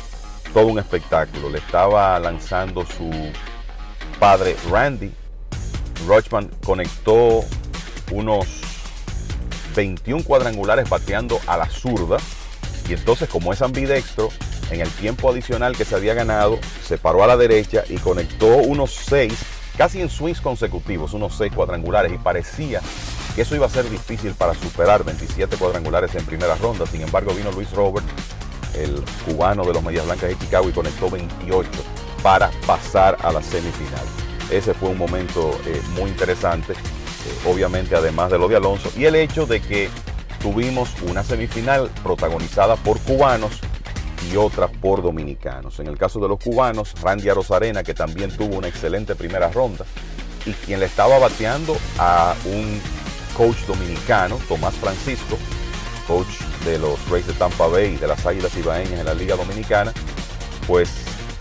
todo un espectáculo. Le estaba lanzando su padre Randy. Rochman conectó unos 21 cuadrangulares bateando a la zurda. Y entonces, como es ambidextro, en el tiempo adicional que se había ganado, se paró a la derecha y conectó unos 6 casi en swings consecutivos, unos seis cuadrangulares, y parecía que eso iba a ser difícil para superar 27 cuadrangulares en primera ronda. Sin embargo, vino Luis Robert, el cubano de los Medias Blancas de Chicago, y conectó 28 para pasar a la semifinal. Ese fue un momento eh, muy interesante, eh, obviamente además de lo de Alonso, y el hecho de que tuvimos una semifinal protagonizada por cubanos y otra por dominicanos. En el caso de los cubanos, Randy Arozarena, que también tuvo una excelente primera ronda, y quien le estaba bateando a un coach dominicano, Tomás Francisco, coach de los Rays de Tampa Bay y de las Águilas Ibaeñas en la Liga Dominicana, pues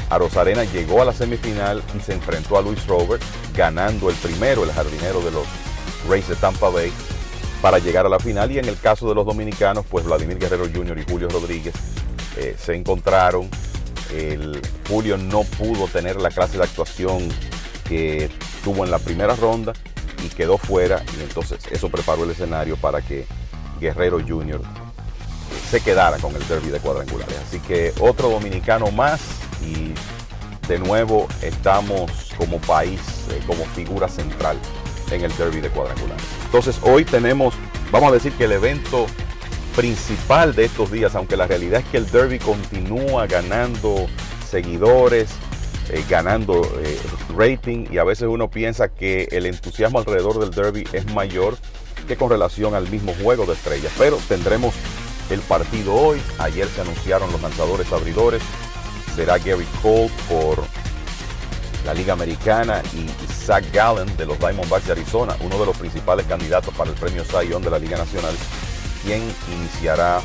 Arozarena llegó a la semifinal y se enfrentó a Luis Robert, ganando el primero, el jardinero de los Rays de Tampa Bay, para llegar a la final. Y en el caso de los dominicanos, pues Vladimir Guerrero Jr. y Julio Rodríguez eh, se encontraron. Julio no pudo tener la clase de actuación que tuvo en la primera ronda y quedó fuera y entonces eso preparó el escenario para que Guerrero Jr. Eh, se quedara con el derby de cuadrangulares. Así que otro dominicano más y de nuevo estamos como país, eh, como figura central en el derby de cuadrangulares. Entonces hoy tenemos, vamos a decir que el evento principal de estos días, aunque la realidad es que el derby continúa ganando seguidores, eh, ganando eh, rating y a veces uno piensa que el entusiasmo alrededor del derby es mayor que con relación al mismo juego de estrellas. Pero tendremos el partido hoy. Ayer se anunciaron los lanzadores abridores. Será Gary Cole por la Liga Americana y Zach Gallen de los Diamondbacks de Arizona, uno de los principales candidatos para el premio Cy de la Liga Nacional quien iniciará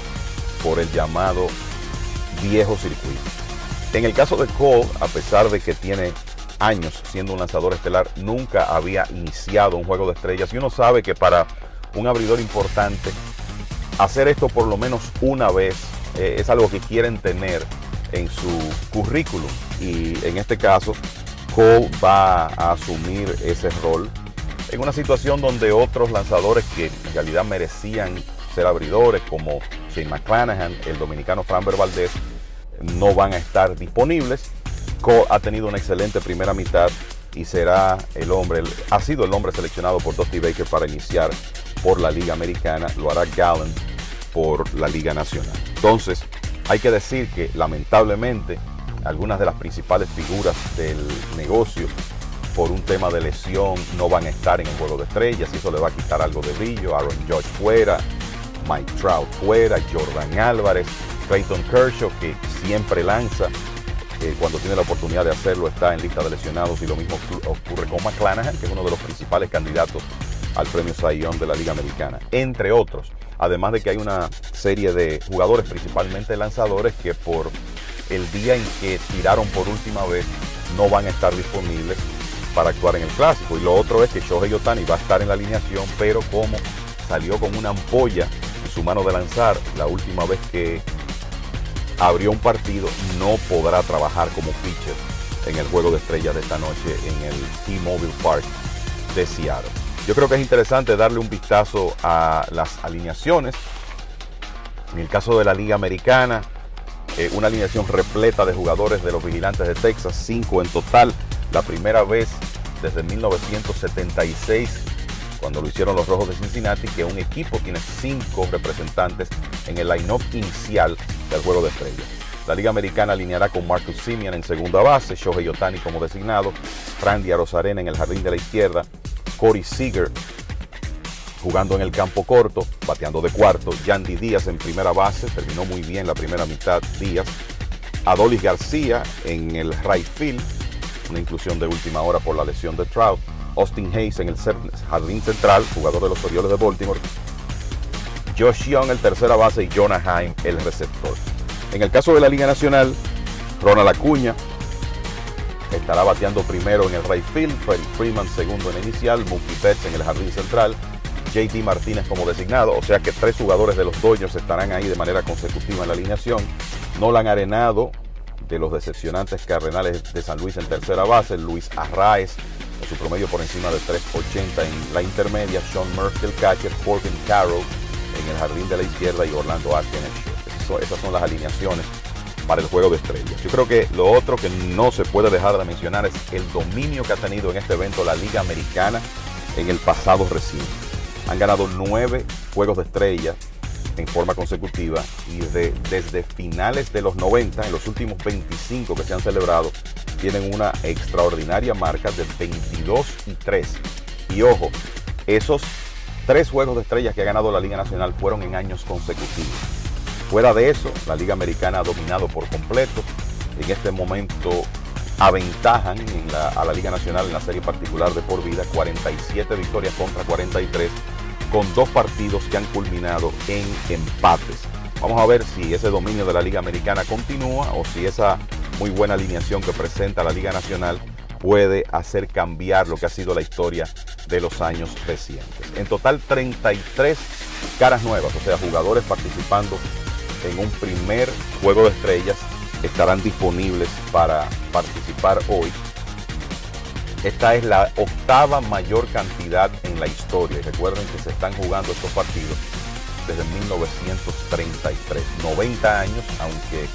por el llamado viejo circuito. En el caso de Cole, a pesar de que tiene años siendo un lanzador estelar, nunca había iniciado un juego de estrellas y uno sabe que para un abridor importante, hacer esto por lo menos una vez eh, es algo que quieren tener en su currículum y en este caso Cole va a asumir ese rol en una situación donde otros lanzadores que en realidad merecían ser abridores como Shane McClanahan, el dominicano Framber Valdez, no van a estar disponibles. Cole ha tenido una excelente primera mitad y será el hombre, ha sido el hombre seleccionado por Dusty Baker para iniciar por la Liga Americana, lo hará Gallen por la Liga Nacional. Entonces, hay que decir que lamentablemente algunas de las principales figuras del negocio por un tema de lesión no van a estar en el juego de estrellas y eso le va a quitar algo de brillo. Aaron Judge fuera, Mike Trout fuera, Jordan Álvarez, Clayton Kershaw que siempre lanza. eh, cuando tiene la oportunidad de hacerlo está en lista de lesionados y lo mismo ocurre- con McClanahan, que es uno de los principales candidatos al premio Young de la Liga Americana, entre otros. Además de que hay una serie de jugadores, principalmente lanzadores, que por el día en que tiraron por última vez no van a estar disponibles para actuar en el clásico. Y lo otro es que Shohei Otani va a estar en la alineación, pero como salió con una ampolla en su mano de lanzar la última vez que abrió un partido, no podrá trabajar como pitcher en el juego de estrellas de esta noche en el T-Mobile Park de Seattle. Yo creo que es interesante darle un vistazo a las alineaciones. En el caso de la Liga Americana, eh, una alineación repleta de jugadores de los Vigilantes de Texas, cinco en total, la primera vez desde 1976, cuando lo hicieron los Rojos de Cincinnati, que un equipo tiene cinco representantes en el line-up inicial del juego de estrellas. La Liga Americana alineará con Marcus Simeon en segunda base, Shohei Otani como designado, Randy Arozarena en el jardín de la izquierda, Corey Seager jugando en el campo corto, bateando de cuarto, Yandy Díaz en primera base, terminó muy bien la primera mitad Díaz, Adolis García en el right field, una inclusión de última hora por la lesión de Trout, Austin Hayes en el jardín central, jugador de los Orioles de Baltimore, Josh Young el tercera base y Jonah Heim el receptor. En el caso de la Liga Nacional, Ronald Acuña estará bateando primero en el right field, Freddie Freeman segundo en el inicial, Mookie Betts en el jardín central, JD Martínez como designado, o sea que tres jugadores de los Dodgers estarán ahí de manera consecutiva en la alineación. Nolan Arenado de los decepcionantes Cardenales de San Luis en tercera base, Luis Arraez en su promedio por encima de 3.80 en la intermedia, Sean Murphy el catcher, Corbin Carroll en el jardín de la izquierda y Orlando Arce el esas son las alineaciones para el juego de estrellas. Yo creo que lo otro que no se puede dejar de mencionar es el dominio que ha tenido en este evento la Liga Americana en el pasado reciente. Han ganado nueve juegos de estrellas en forma consecutiva y de- desde finales de los 90, en los últimos 25 que se han celebrado, tienen una extraordinaria marca de 22 y 3. Y ojo, esos tres juegos de estrellas que ha ganado la Liga Nacional fueron en años consecutivos. Fuera de eso, la Liga Americana ha dominado por completo. En este momento aventajan a la Liga Nacional en la serie particular de por vida 47 victorias contra 43 con dos partidos que han culminado en empates. Vamos a ver si ese dominio de la Liga Americana continúa o si esa muy buena alineación que presenta la Liga Nacional puede hacer cambiar lo que ha sido la historia de los años recientes. En total 33 caras nuevas, o sea, jugadores participando en un primer juego de estrellas estarán disponibles para participar hoy. Esta es la octava mayor cantidad en la historia. Y recuerden que se están jugando estos partidos desde 1933. 90 años, aunque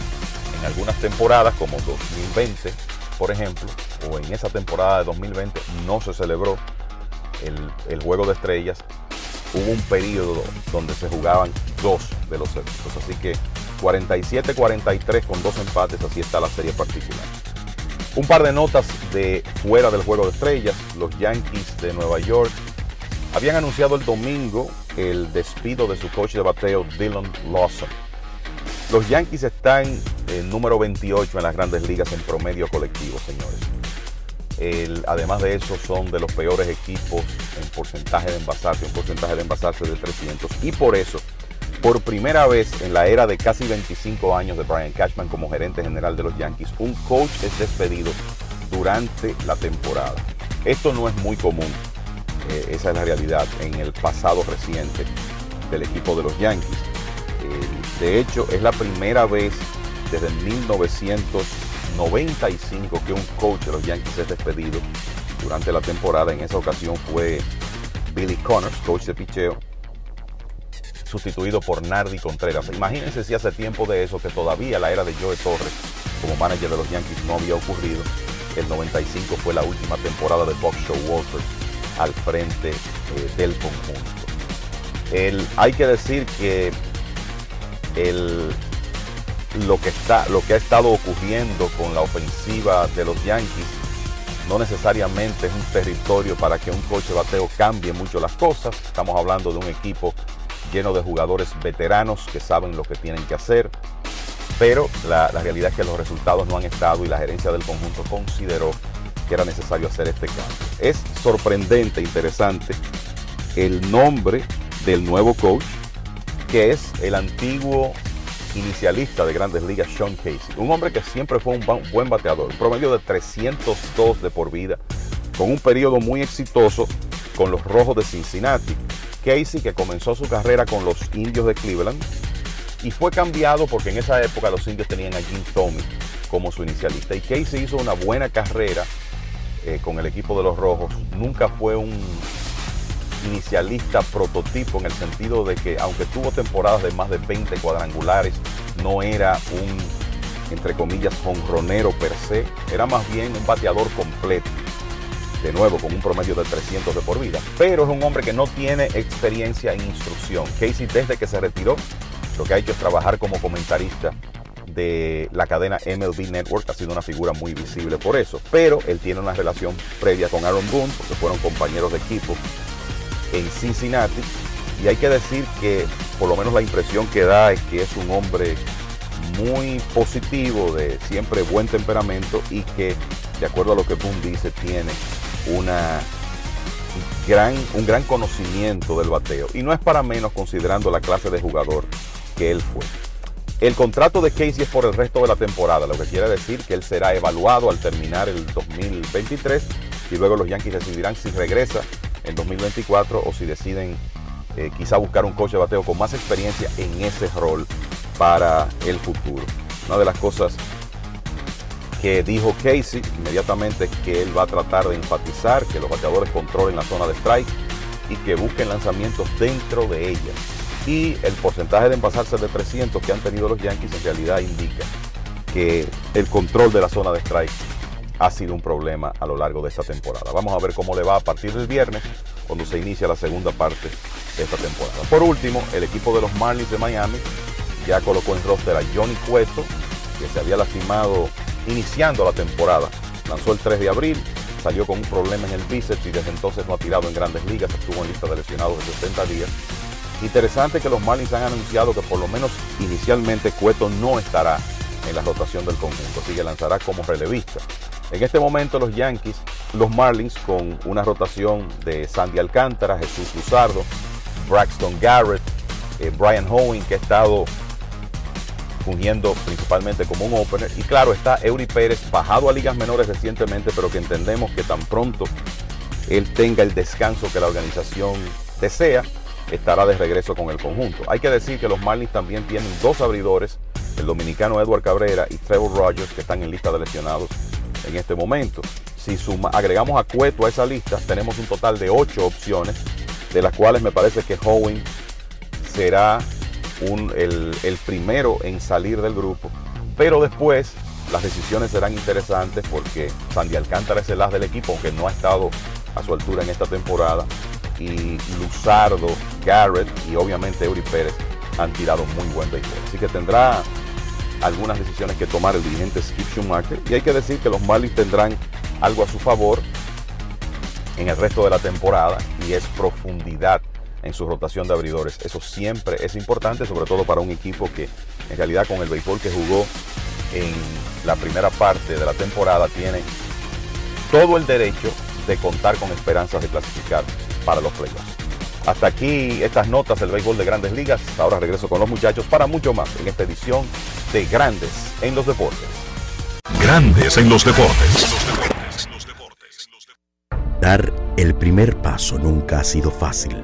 en algunas temporadas como 2020, por ejemplo, o en esa temporada de 2020 no se celebró el, juego de estrellas. Hubo un periodo donde se jugaban dos de los eventos. Así que 47-43 con dos empates, así está la serie particular. Un par de notas de fuera del juego de estrellas. Los Yankees de Nueva York habían anunciado el domingo el despido de su coach de bateo Dylan Lawson. Los Yankees están en número 28 en las grandes ligas en promedio colectivo, señores. Además de eso, son de los peores equipos en porcentaje de envasarse, un porcentaje de envasarse de 300. Y por eso, por primera vez en la era de casi 25 años de Brian Cashman como gerente general de los Yankees, un coach es despedido durante la temporada. Esto no es muy común, eh, esa es la realidad en el pasado reciente del equipo de los Yankees. Eh, de hecho, es la primera vez desde 1995 que un coach de los Yankees es despedido durante la temporada. En esa ocasión fue Billy Connors, coach de picheo. Sustituido por Nardi Contreras. Imagínense si hace tiempo de eso que todavía la era de Joe Torres como manager de los Yankees no había ocurrido. El 95 fue la última temporada de Bob Showalter al frente eh, del conjunto. El, hay que decir que el, lo, que está, lo que ha estado ocurriendo con la ofensiva de los Yankees no necesariamente es un territorio para que un coche bateo cambie mucho las cosas. Estamos hablando de un equipo lleno de jugadores veteranos que saben lo que tienen que hacer. Pero la, realidad es que los resultados no han estado y la gerencia del conjunto consideró que era necesario hacer este cambio. Es sorprendente, interesante el nombre del nuevo coach, que es el antiguo inicialista de grandes ligas, Sean Casey. Un hombre que siempre fue un buen bateador, un promedio de 302 de por vida, con un periodo muy exitoso con los Rojos de Cincinnati. Casey, que comenzó su carrera con los Indios de Cleveland y fue cambiado porque en esa época los Indios tenían a Jim Tommy como su inicialista. Y Casey hizo una buena carrera eh, con el equipo de los Rojos. Nunca fue un inicialista prototipo en el sentido de que aunque tuvo temporadas de más de 20 cuadrangulares, no era un, entre comillas, jonronero per se, era más bien un bateador completo. De nuevo, con un promedio de 300 de por vida. Pero es un hombre que no tiene experiencia en instrucción. Casey desde que se retiró, lo que ha hecho es trabajar como comentarista de la cadena MLB Network, ha sido una figura muy visible por eso. Pero él tiene una relación previa con Aaron Boone, porque fueron compañeros de equipo en Cincinnati. Y hay que decir que por lo menos la impresión que da es que es un hombre muy positivo, de siempre buen temperamento y que, de acuerdo a lo que Boone dice, tiene una gran, un gran conocimiento del bateo. Y no es para menos considerando la clase de jugador que él fue. El contrato de Casey es por el resto de la temporada, lo que quiere decir que él será evaluado al terminar el 2023 y luego los Yankees decidirán si regresa en 2024 o si deciden eh, quizá buscar un coche de bateo con más experiencia en ese rol para el futuro. Una de las cosas que dijo Casey inmediatamente que él va a tratar de enfatizar que los bateadores controlen la zona de strike y que busquen lanzamientos dentro de ella. Y el porcentaje de envasarse de 300 que han tenido los Yankees en realidad indica que el control de la zona de strike ha sido un problema a lo largo de esta temporada. Vamos a ver cómo le va a partir del viernes, cuando se inicia la segunda parte de esta temporada. Por último, el equipo de los Marlins de Miami ya colocó en roster a Johnny Cueto, que se había lastimado iniciando la temporada. Lanzó el 3 de abril, salió con un problema en el bíceps y desde entonces no ha tirado en grandes ligas, estuvo en lista de lesionados de 60 días. Interesante que los Marlins han anunciado que por lo menos inicialmente Cueto no estará en la rotación del conjunto, así que lanzará como relevista. En este momento los Yankees, los Marlins con una rotación de Sandy Alcántara, Jesús Luzardo, Braxton Garrett, eh, Brian Howen que ha estado fungiendo principalmente como un opener. Y claro, está Eury Pérez, bajado a ligas menores recientemente, pero que entendemos que tan pronto él tenga el descanso que la organización desea, estará de regreso con el conjunto. Hay que decir que los Marlins también tienen dos abridores, el dominicano Edward Cabrera y Trevor Rogers, que están en lista de lesionados en este momento. Si suma, agregamos a Cueto a esa lista, tenemos un total de ocho opciones, de las cuales me parece que Howen será el, primero en salir del grupo. Pero después las decisiones serán interesantes porque Sandy Alcántara es el as del equipo, aunque no ha estado a su altura en esta temporada. Y Luzardo, Garrett y obviamente Eury Pérez han tirado muy buen béisbol. Así que tendrá algunas decisiones que tomar el dirigente Skip Schumacher. Y hay que decir que los Marlins tendrán algo a su favor en el resto de la temporada y es profundidad en su rotación de abridores. Eso siempre es importante, sobre todo para un equipo que en realidad con el béisbol que jugó en la primera parte de la temporada tiene todo el derecho de contar con esperanzas de clasificar para los playoffs. Hasta aquí estas notas del béisbol de grandes ligas. Ahora regreso con los muchachos para mucho más en esta edición de Grandes en los Deportes. Grandes en los Deportes. Dar el primer paso nunca ha sido fácil,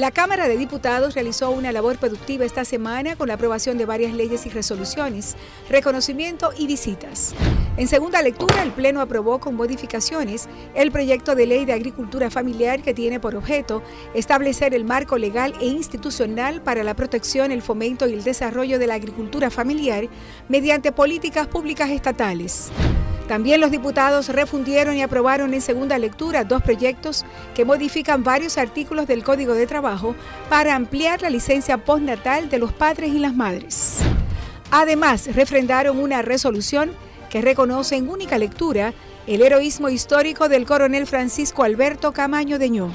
La Cámara de Diputados realizó una labor productiva esta semana con la aprobación de varias leyes y resoluciones, reconocimiento y visitas. En segunda lectura, el Pleno aprobó con modificaciones el proyecto de ley de agricultura familiar que tiene por objeto establecer el marco legal e institucional para la protección, el fomento y el desarrollo de la agricultura familiar mediante políticas públicas estatales. También los diputados refundieron y aprobaron en segunda lectura dos proyectos que modifican varios artículos del Código de Trabajo para ampliar la licencia postnatal de los padres y las madres. Además, refrendaron una resolución que reconoce en única lectura el heroísmo histórico del coronel Francisco Alberto Camaño Deñó.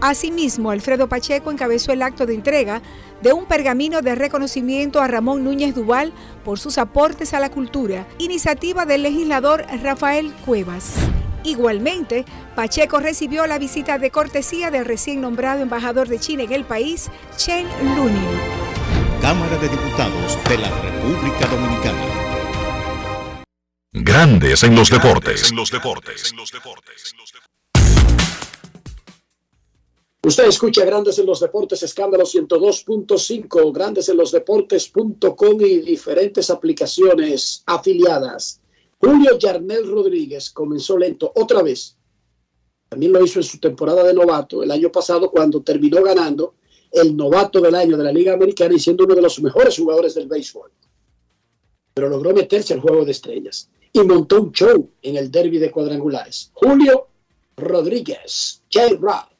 Asimismo, Alfredo Pacheco encabezó el acto de entrega de un pergamino de reconocimiento a Ramón Núñez Duval por sus aportes a la cultura, iniciativa del legislador Rafael Cuevas. Igualmente, Pacheco recibió la visita de cortesía del recién nombrado embajador de China en el país, Chen Lunin. Cámara de Diputados de la República Dominicana. Grandes en los deportes. Usted escucha Grandes en los Deportes, Escándalo 102.5, Grandes en los Deportes.com y diferentes aplicaciones afiliadas. Julio Yarnel Rodríguez comenzó lento otra vez. También lo hizo en su temporada de novato el año pasado cuando terminó ganando el novato del año de la Liga Americana y siendo uno de los mejores jugadores del béisbol. Pero logró meterse al juego de estrellas y montó un show en el derby de cuadrangulares. Julio Rodríguez, J-Rod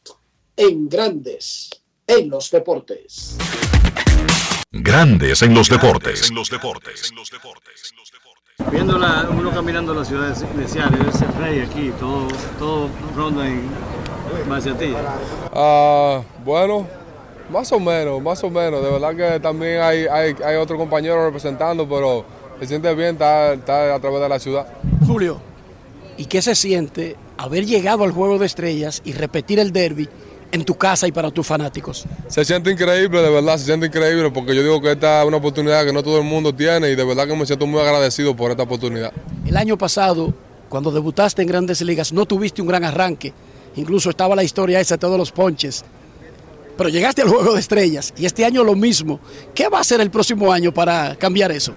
en Grandes en los Deportes. Grandes en los deportes. Viendo la, uno caminando la ciudad de Seattle, ese rey aquí, todo, todo ronda en base a ti. Ah, bueno, más o menos, más o menos. De verdad que también hay, hay, hay otro compañero representando, pero se siente bien estar, estar a través de la ciudad. Julio, ¿y qué se siente haber llegado al Juego de Estrellas y repetir el derby en tu casa y para tus fanáticos? Se siente increíble, de verdad, se siente increíble porque yo digo que esta es una oportunidad que no todo el mundo tiene y de verdad que me siento muy agradecido por esta oportunidad. El año pasado, cuando debutaste en grandes ligas, no tuviste un gran arranque. Incluso estaba la historia esa de todos los ponches. Pero llegaste al Juego de Estrellas y este año lo mismo. ¿Qué va a hacer el próximo año para cambiar eso?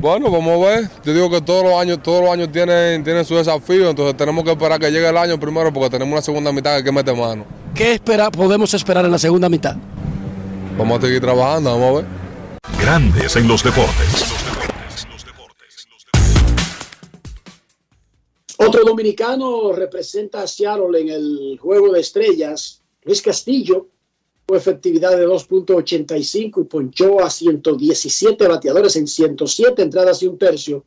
Bueno, vamos a ver. Yo digo que todos los años, todos los años tienen, tienen su desafío, entonces tenemos que esperar que llegue el año primero porque tenemos una segunda mitad que meter mano. ¿Qué espera, podemos esperar en la segunda mitad? Vamos a seguir trabajando, vamos a ver. Grandes en los deportes. Otro dominicano representa a Seattle en el juego de estrellas, Luis Castillo, con efectividad de 2.85 y ponchó a 117 bateadores en 107 entradas y un tercio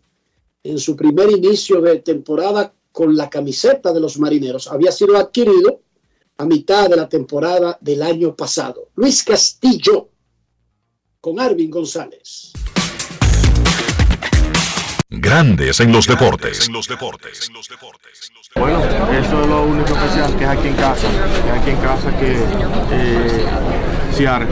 en su primer inicio de temporada con la camiseta de los marineros. Había sido adquirido a mitad de la temporada del año pasado. Luis Castillo con Arvin González. Grandes en los deportes. Bueno, eso es lo único especial que es aquí en casa, que es aquí en casa que eh, Seattle,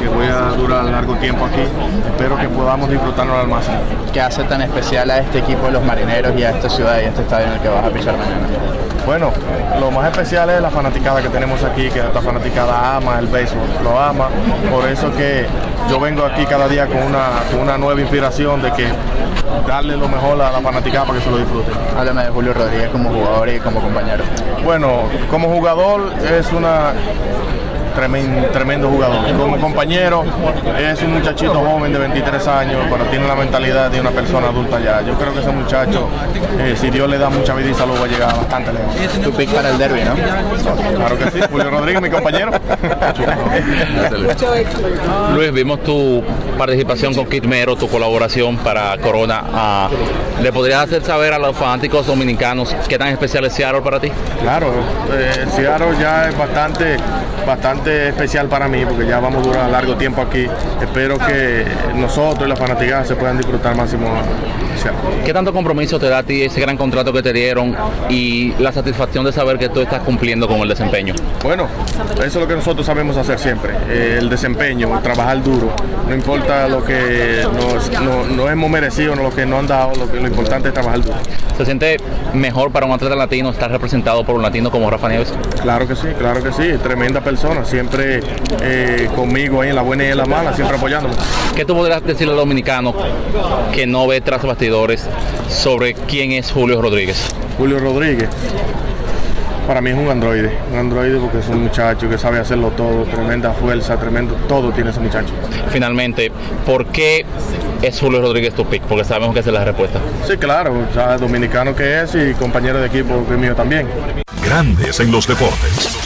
que voy a durar largo tiempo aquí. Espero que podamos disfrutarlo al máximo. ¿Qué hace tan especial a este equipo de los marineros y a esta ciudad y a este estadio en el que vas a pisar mañana? Bueno, lo más especial es la fanaticada que tenemos aquí, que esta fanaticada ama el béisbol, lo ama. Por eso que yo vengo aquí cada día con una, con una nueva inspiración de que darle lo mejor a la fanaticada para que se lo disfruten. Háblame de Julio Rodríguez como jugador y como compañero. Bueno, como jugador es una tremendo, tremendo jugador. Como compañero es un muchachito joven de 23 años, pero tiene la mentalidad de una persona adulta ya. Yo creo que ese muchacho, eh, si Dios le da mucha vida y salud, va a llegar bastante lejos. Tu pick para el derby, ¿no? Claro que sí, Julio Rodríguez, mi compañero. Luis, vimos tu participación con Kit Mero, tu colaboración para Corona. Ah, ¿Le podrías hacer saber a los fanáticos dominicanos qué tan especial es Seattle para ti? Claro, eh, Seattle ya es bastante, bastante especial para mí porque ya vamos a durar largo tiempo aquí. Espero que nosotros y la fanaticada se puedan disfrutar máximo. ¿Qué tanto compromiso te da a ti ese gran contrato que te dieron y la satisfacción de saber que tú estás cumpliendo con el desempeño? Bueno, eso es lo que nosotros sabemos hacer siempre, eh, el desempeño, trabajar duro. No importa lo que nos, no, no hemos merecido, no lo que no han dado, lo, que, lo importante es trabajar duro. ¿Se siente mejor para un atleta latino estar representado por un latino como Rafa Nieves? Claro que sí, claro que sí, tremenda persona, siempre eh, conmigo ahí en la buena y en la mala, siempre apoyándome. ¿Qué tú podrías decirle al dominicano que no ve tras bastidores sobre quién es Julio Rodríguez? Julio Rodríguez. Para mí es un androide, un androide porque es un muchacho que sabe hacerlo todo, tremenda fuerza, tremendo, todo tiene ese muchacho. Finalmente, ¿por qué es Julio Rodríguez tu pick? Porque sabemos que esa es la respuesta. Sí, claro, o sea, dominicano que es y compañero de equipo que es mío también. Grandes en los deportes.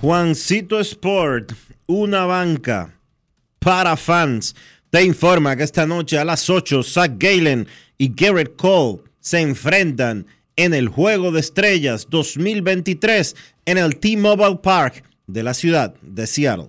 Juancito Sport, una banca para fans, te informa que esta noche a las 8 Zach Galen y Garrett Cole se enfrentan en el Juego de Estrellas 2023 en el T-Mobile Park de la ciudad de Seattle.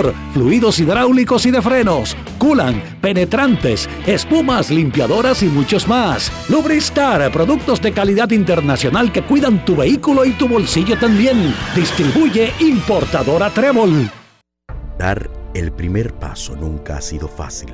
fluidos hidráulicos y de frenos, culan, penetrantes, espumas, limpiadoras y muchos más. Lubristar, productos de calidad internacional que cuidan tu vehículo y tu bolsillo también. Distribuye importadora Trébol. Dar el primer paso nunca ha sido fácil,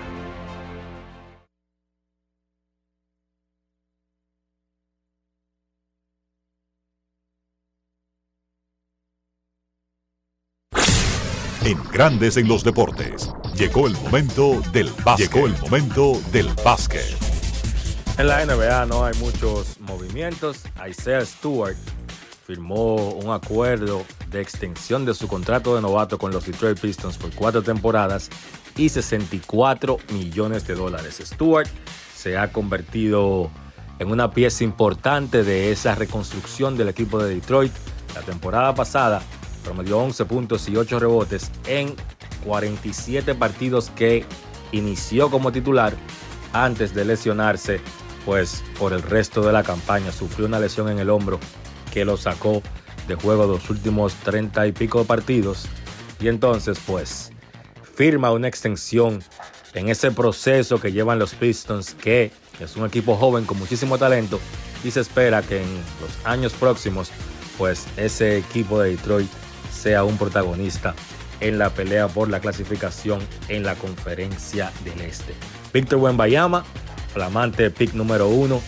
Grandes en los Deportes. Llegó el momento del básquet. Llegó el momento del básquet. En la NBA no hay muchos movimientos. Isaiah Stewart firmó un acuerdo de extensión de su contrato de novato con los Detroit Pistons por cuatro temporadas y 64 millones de dólares. Stewart se ha convertido en una pieza importante de esa reconstrucción del equipo de Detroit. La temporada pasada promedió 11 puntos y 8 rebotes en 47 partidos que inició como titular antes de lesionarse, pues por el resto de la campaña. Sufrió una lesión en el hombro que lo sacó de juego los últimos 30 y pico partidos. Y entonces pues firma una extensión en ese proceso que llevan los Pistons que es un equipo joven con muchísimo talento y se espera que en los años próximos pues ese equipo de Detroit sea un protagonista en la pelea por la clasificación en la conferencia del Este. Víctor Wembayama, flamante pick número uno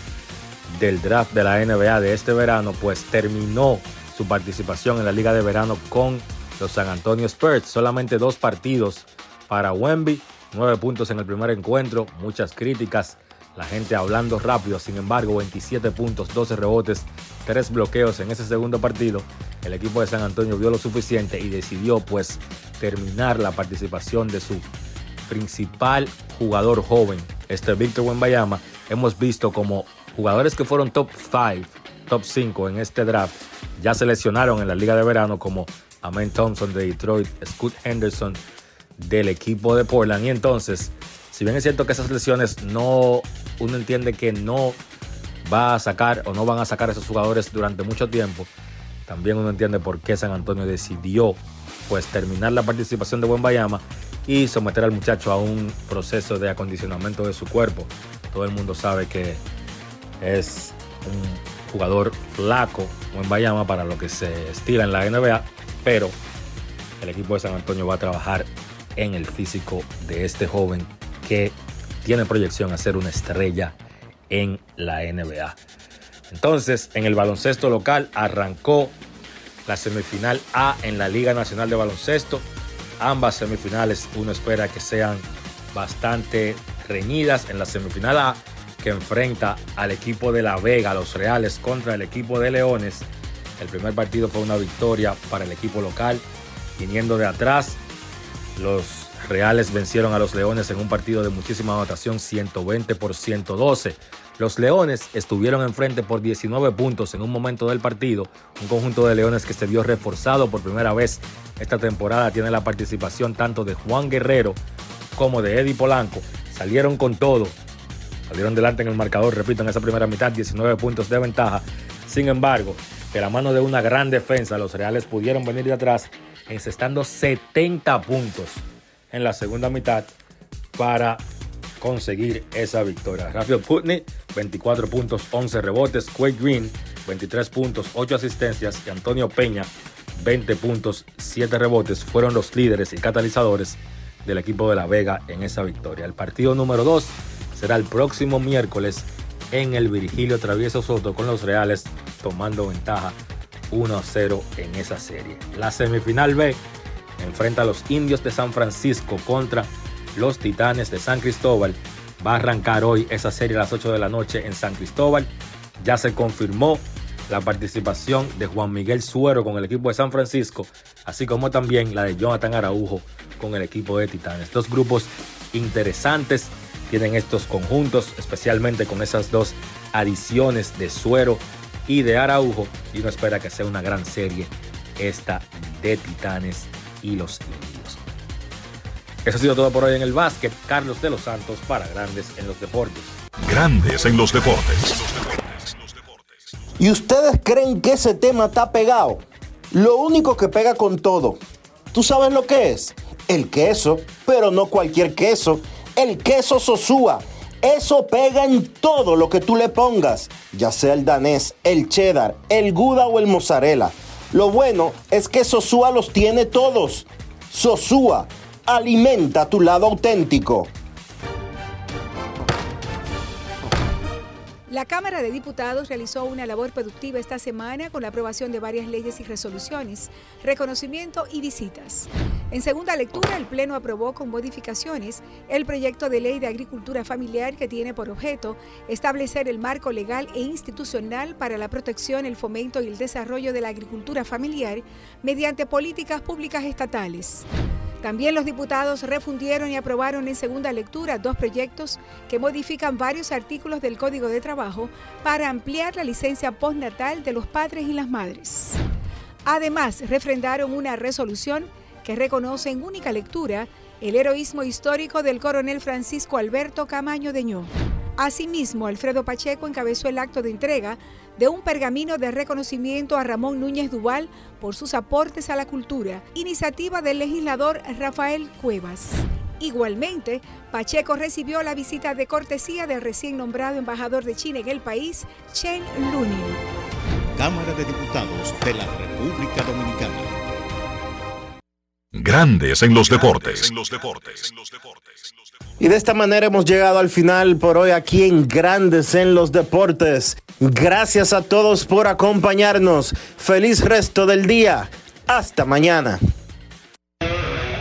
del draft de la NBA de este verano, pues terminó su participación en la Liga de Verano con los San Antonio Spurs. Solamente dos partidos para Wemby, nueve puntos en el primer encuentro, muchas críticas la gente hablando rápido, sin embargo, 27 puntos, 12 rebotes, 3 bloqueos en ese segundo partido. El equipo de San Antonio vio lo suficiente y decidió pues terminar la participación de su principal jugador joven, este Víctor Wembayama. Hemos visto como jugadores que fueron top 5, top 5 en este draft, ya seleccionaron en la liga de verano como Amen Thompson de Detroit, Scott Henderson del equipo de Portland y entonces si bien es cierto que esas lesiones no, uno entiende que no va a sacar o no van a sacar a esos jugadores durante mucho tiempo, también uno entiende por qué San Antonio decidió pues terminar la participación de Buen Bayama y someter al muchacho a un proceso de acondicionamiento de su cuerpo. Todo el mundo sabe que es un jugador flaco, Buen Bayama para lo que se estila en la NBA, pero el equipo de San Antonio va a trabajar en el físico de este joven que tiene proyección a ser una estrella en la NBA. Entonces, en el baloncesto local arrancó la semifinal A en la Liga Nacional de Baloncesto. Ambas semifinales uno espera que sean bastante reñidas. En la semifinal A, que enfrenta al equipo de La Vega, los Reales, contra el equipo de Leones. El primer partido fue una victoria para el equipo local, viniendo de atrás. Los Reales vencieron a los Leones en un partido de muchísima anotación, 120 por 112. Los Leones estuvieron enfrente por 19 puntos en un momento del partido. Un conjunto de Leones que se vio reforzado por primera vez esta temporada. Tiene la participación tanto de Juan Guerrero como de Eddie Polanco. Salieron con todo Salieron delante en el marcador, repito, en esa primera mitad, 19 puntos de ventaja. Sin embargo, de la mano de una gran defensa, los Reales pudieron venir de atrás, encestando 70 puntos en la segunda mitad para conseguir esa victoria. Rafael Putney, 24 puntos, 11 rebotes. Quay Green, 23 puntos, 8 asistencias. Y Antonio Peña, 20 puntos, 7 rebotes. Fueron los líderes y catalizadores del equipo de La Vega en esa victoria. El partido número 2 será el próximo miércoles en el Virgilio Travieso Soto con los Reales tomando ventaja 1-0 en esa serie. La semifinal B enfrenta a los Indios de San Francisco contra los Titanes de San Cristóbal. Va a arrancar hoy esa serie a las 8 de la noche en San Cristóbal. Ya se confirmó la participación de Juan Miguel Suero con el equipo de San Francisco, así como también la de Jonathan Araujo con el equipo de Titanes. Dos grupos interesantes tienen estos conjuntos, especialmente con esas dos adiciones de Suero y de Araujo. Y uno espera que sea una gran serie esta de Titanes y los Indios. Eso ha sido todo por hoy en el básquet. Carlos de los Santos para Grandes en los Deportes. Grandes en los deportes. ¿Y ustedes creen que ese tema está pegado? Lo único que pega con todo. ¿Tú sabes lo que es? El queso, pero no cualquier queso. El queso Sosúa. Eso pega en todo lo que tú le pongas, ya sea el danés, el cheddar, el gouda o el mozzarella. Lo bueno es que Sosúa los tiene todos. Sosúa, alimenta tu lado auténtico. La Cámara de Diputados realizó una labor productiva esta semana con la aprobación de varias leyes y resoluciones, reconocimiento y visitas. En segunda lectura, el Pleno aprobó con modificaciones el proyecto de ley de agricultura familiar que tiene por objeto establecer el marco legal e institucional para la protección, el fomento y el desarrollo de la agricultura familiar mediante políticas públicas estatales. También los diputados refundieron y aprobaron en segunda lectura dos proyectos que modifican varios artículos del Código de Trabajo para ampliar la licencia postnatal de los padres y las madres. Además, refrendaron una resolución que reconoce en única lectura el heroísmo histórico del coronel Francisco Alberto Camaño Deñó. Asimismo, Alfredo Pacheco encabezó el acto de entrega de un pergamino de reconocimiento a Ramón Núñez Duval por sus aportes a la cultura, iniciativa del legislador Rafael Cuevas. Igualmente, Pacheco recibió la visita de cortesía del recién nombrado embajador de China en el país, Chen Lunin. Cámara de Diputados de la República Dominicana. Grandes en los deportes. Y de esta manera hemos llegado al final por hoy aquí en Grandes en los Deportes. Gracias a todos por acompañarnos. Feliz resto del día. Hasta mañana.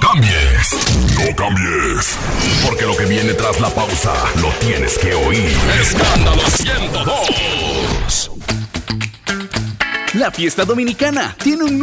Cambies, no cambies, porque lo que viene tras la pausa lo tienes que oír. Escándalo 102. La fiesta dominicana tiene un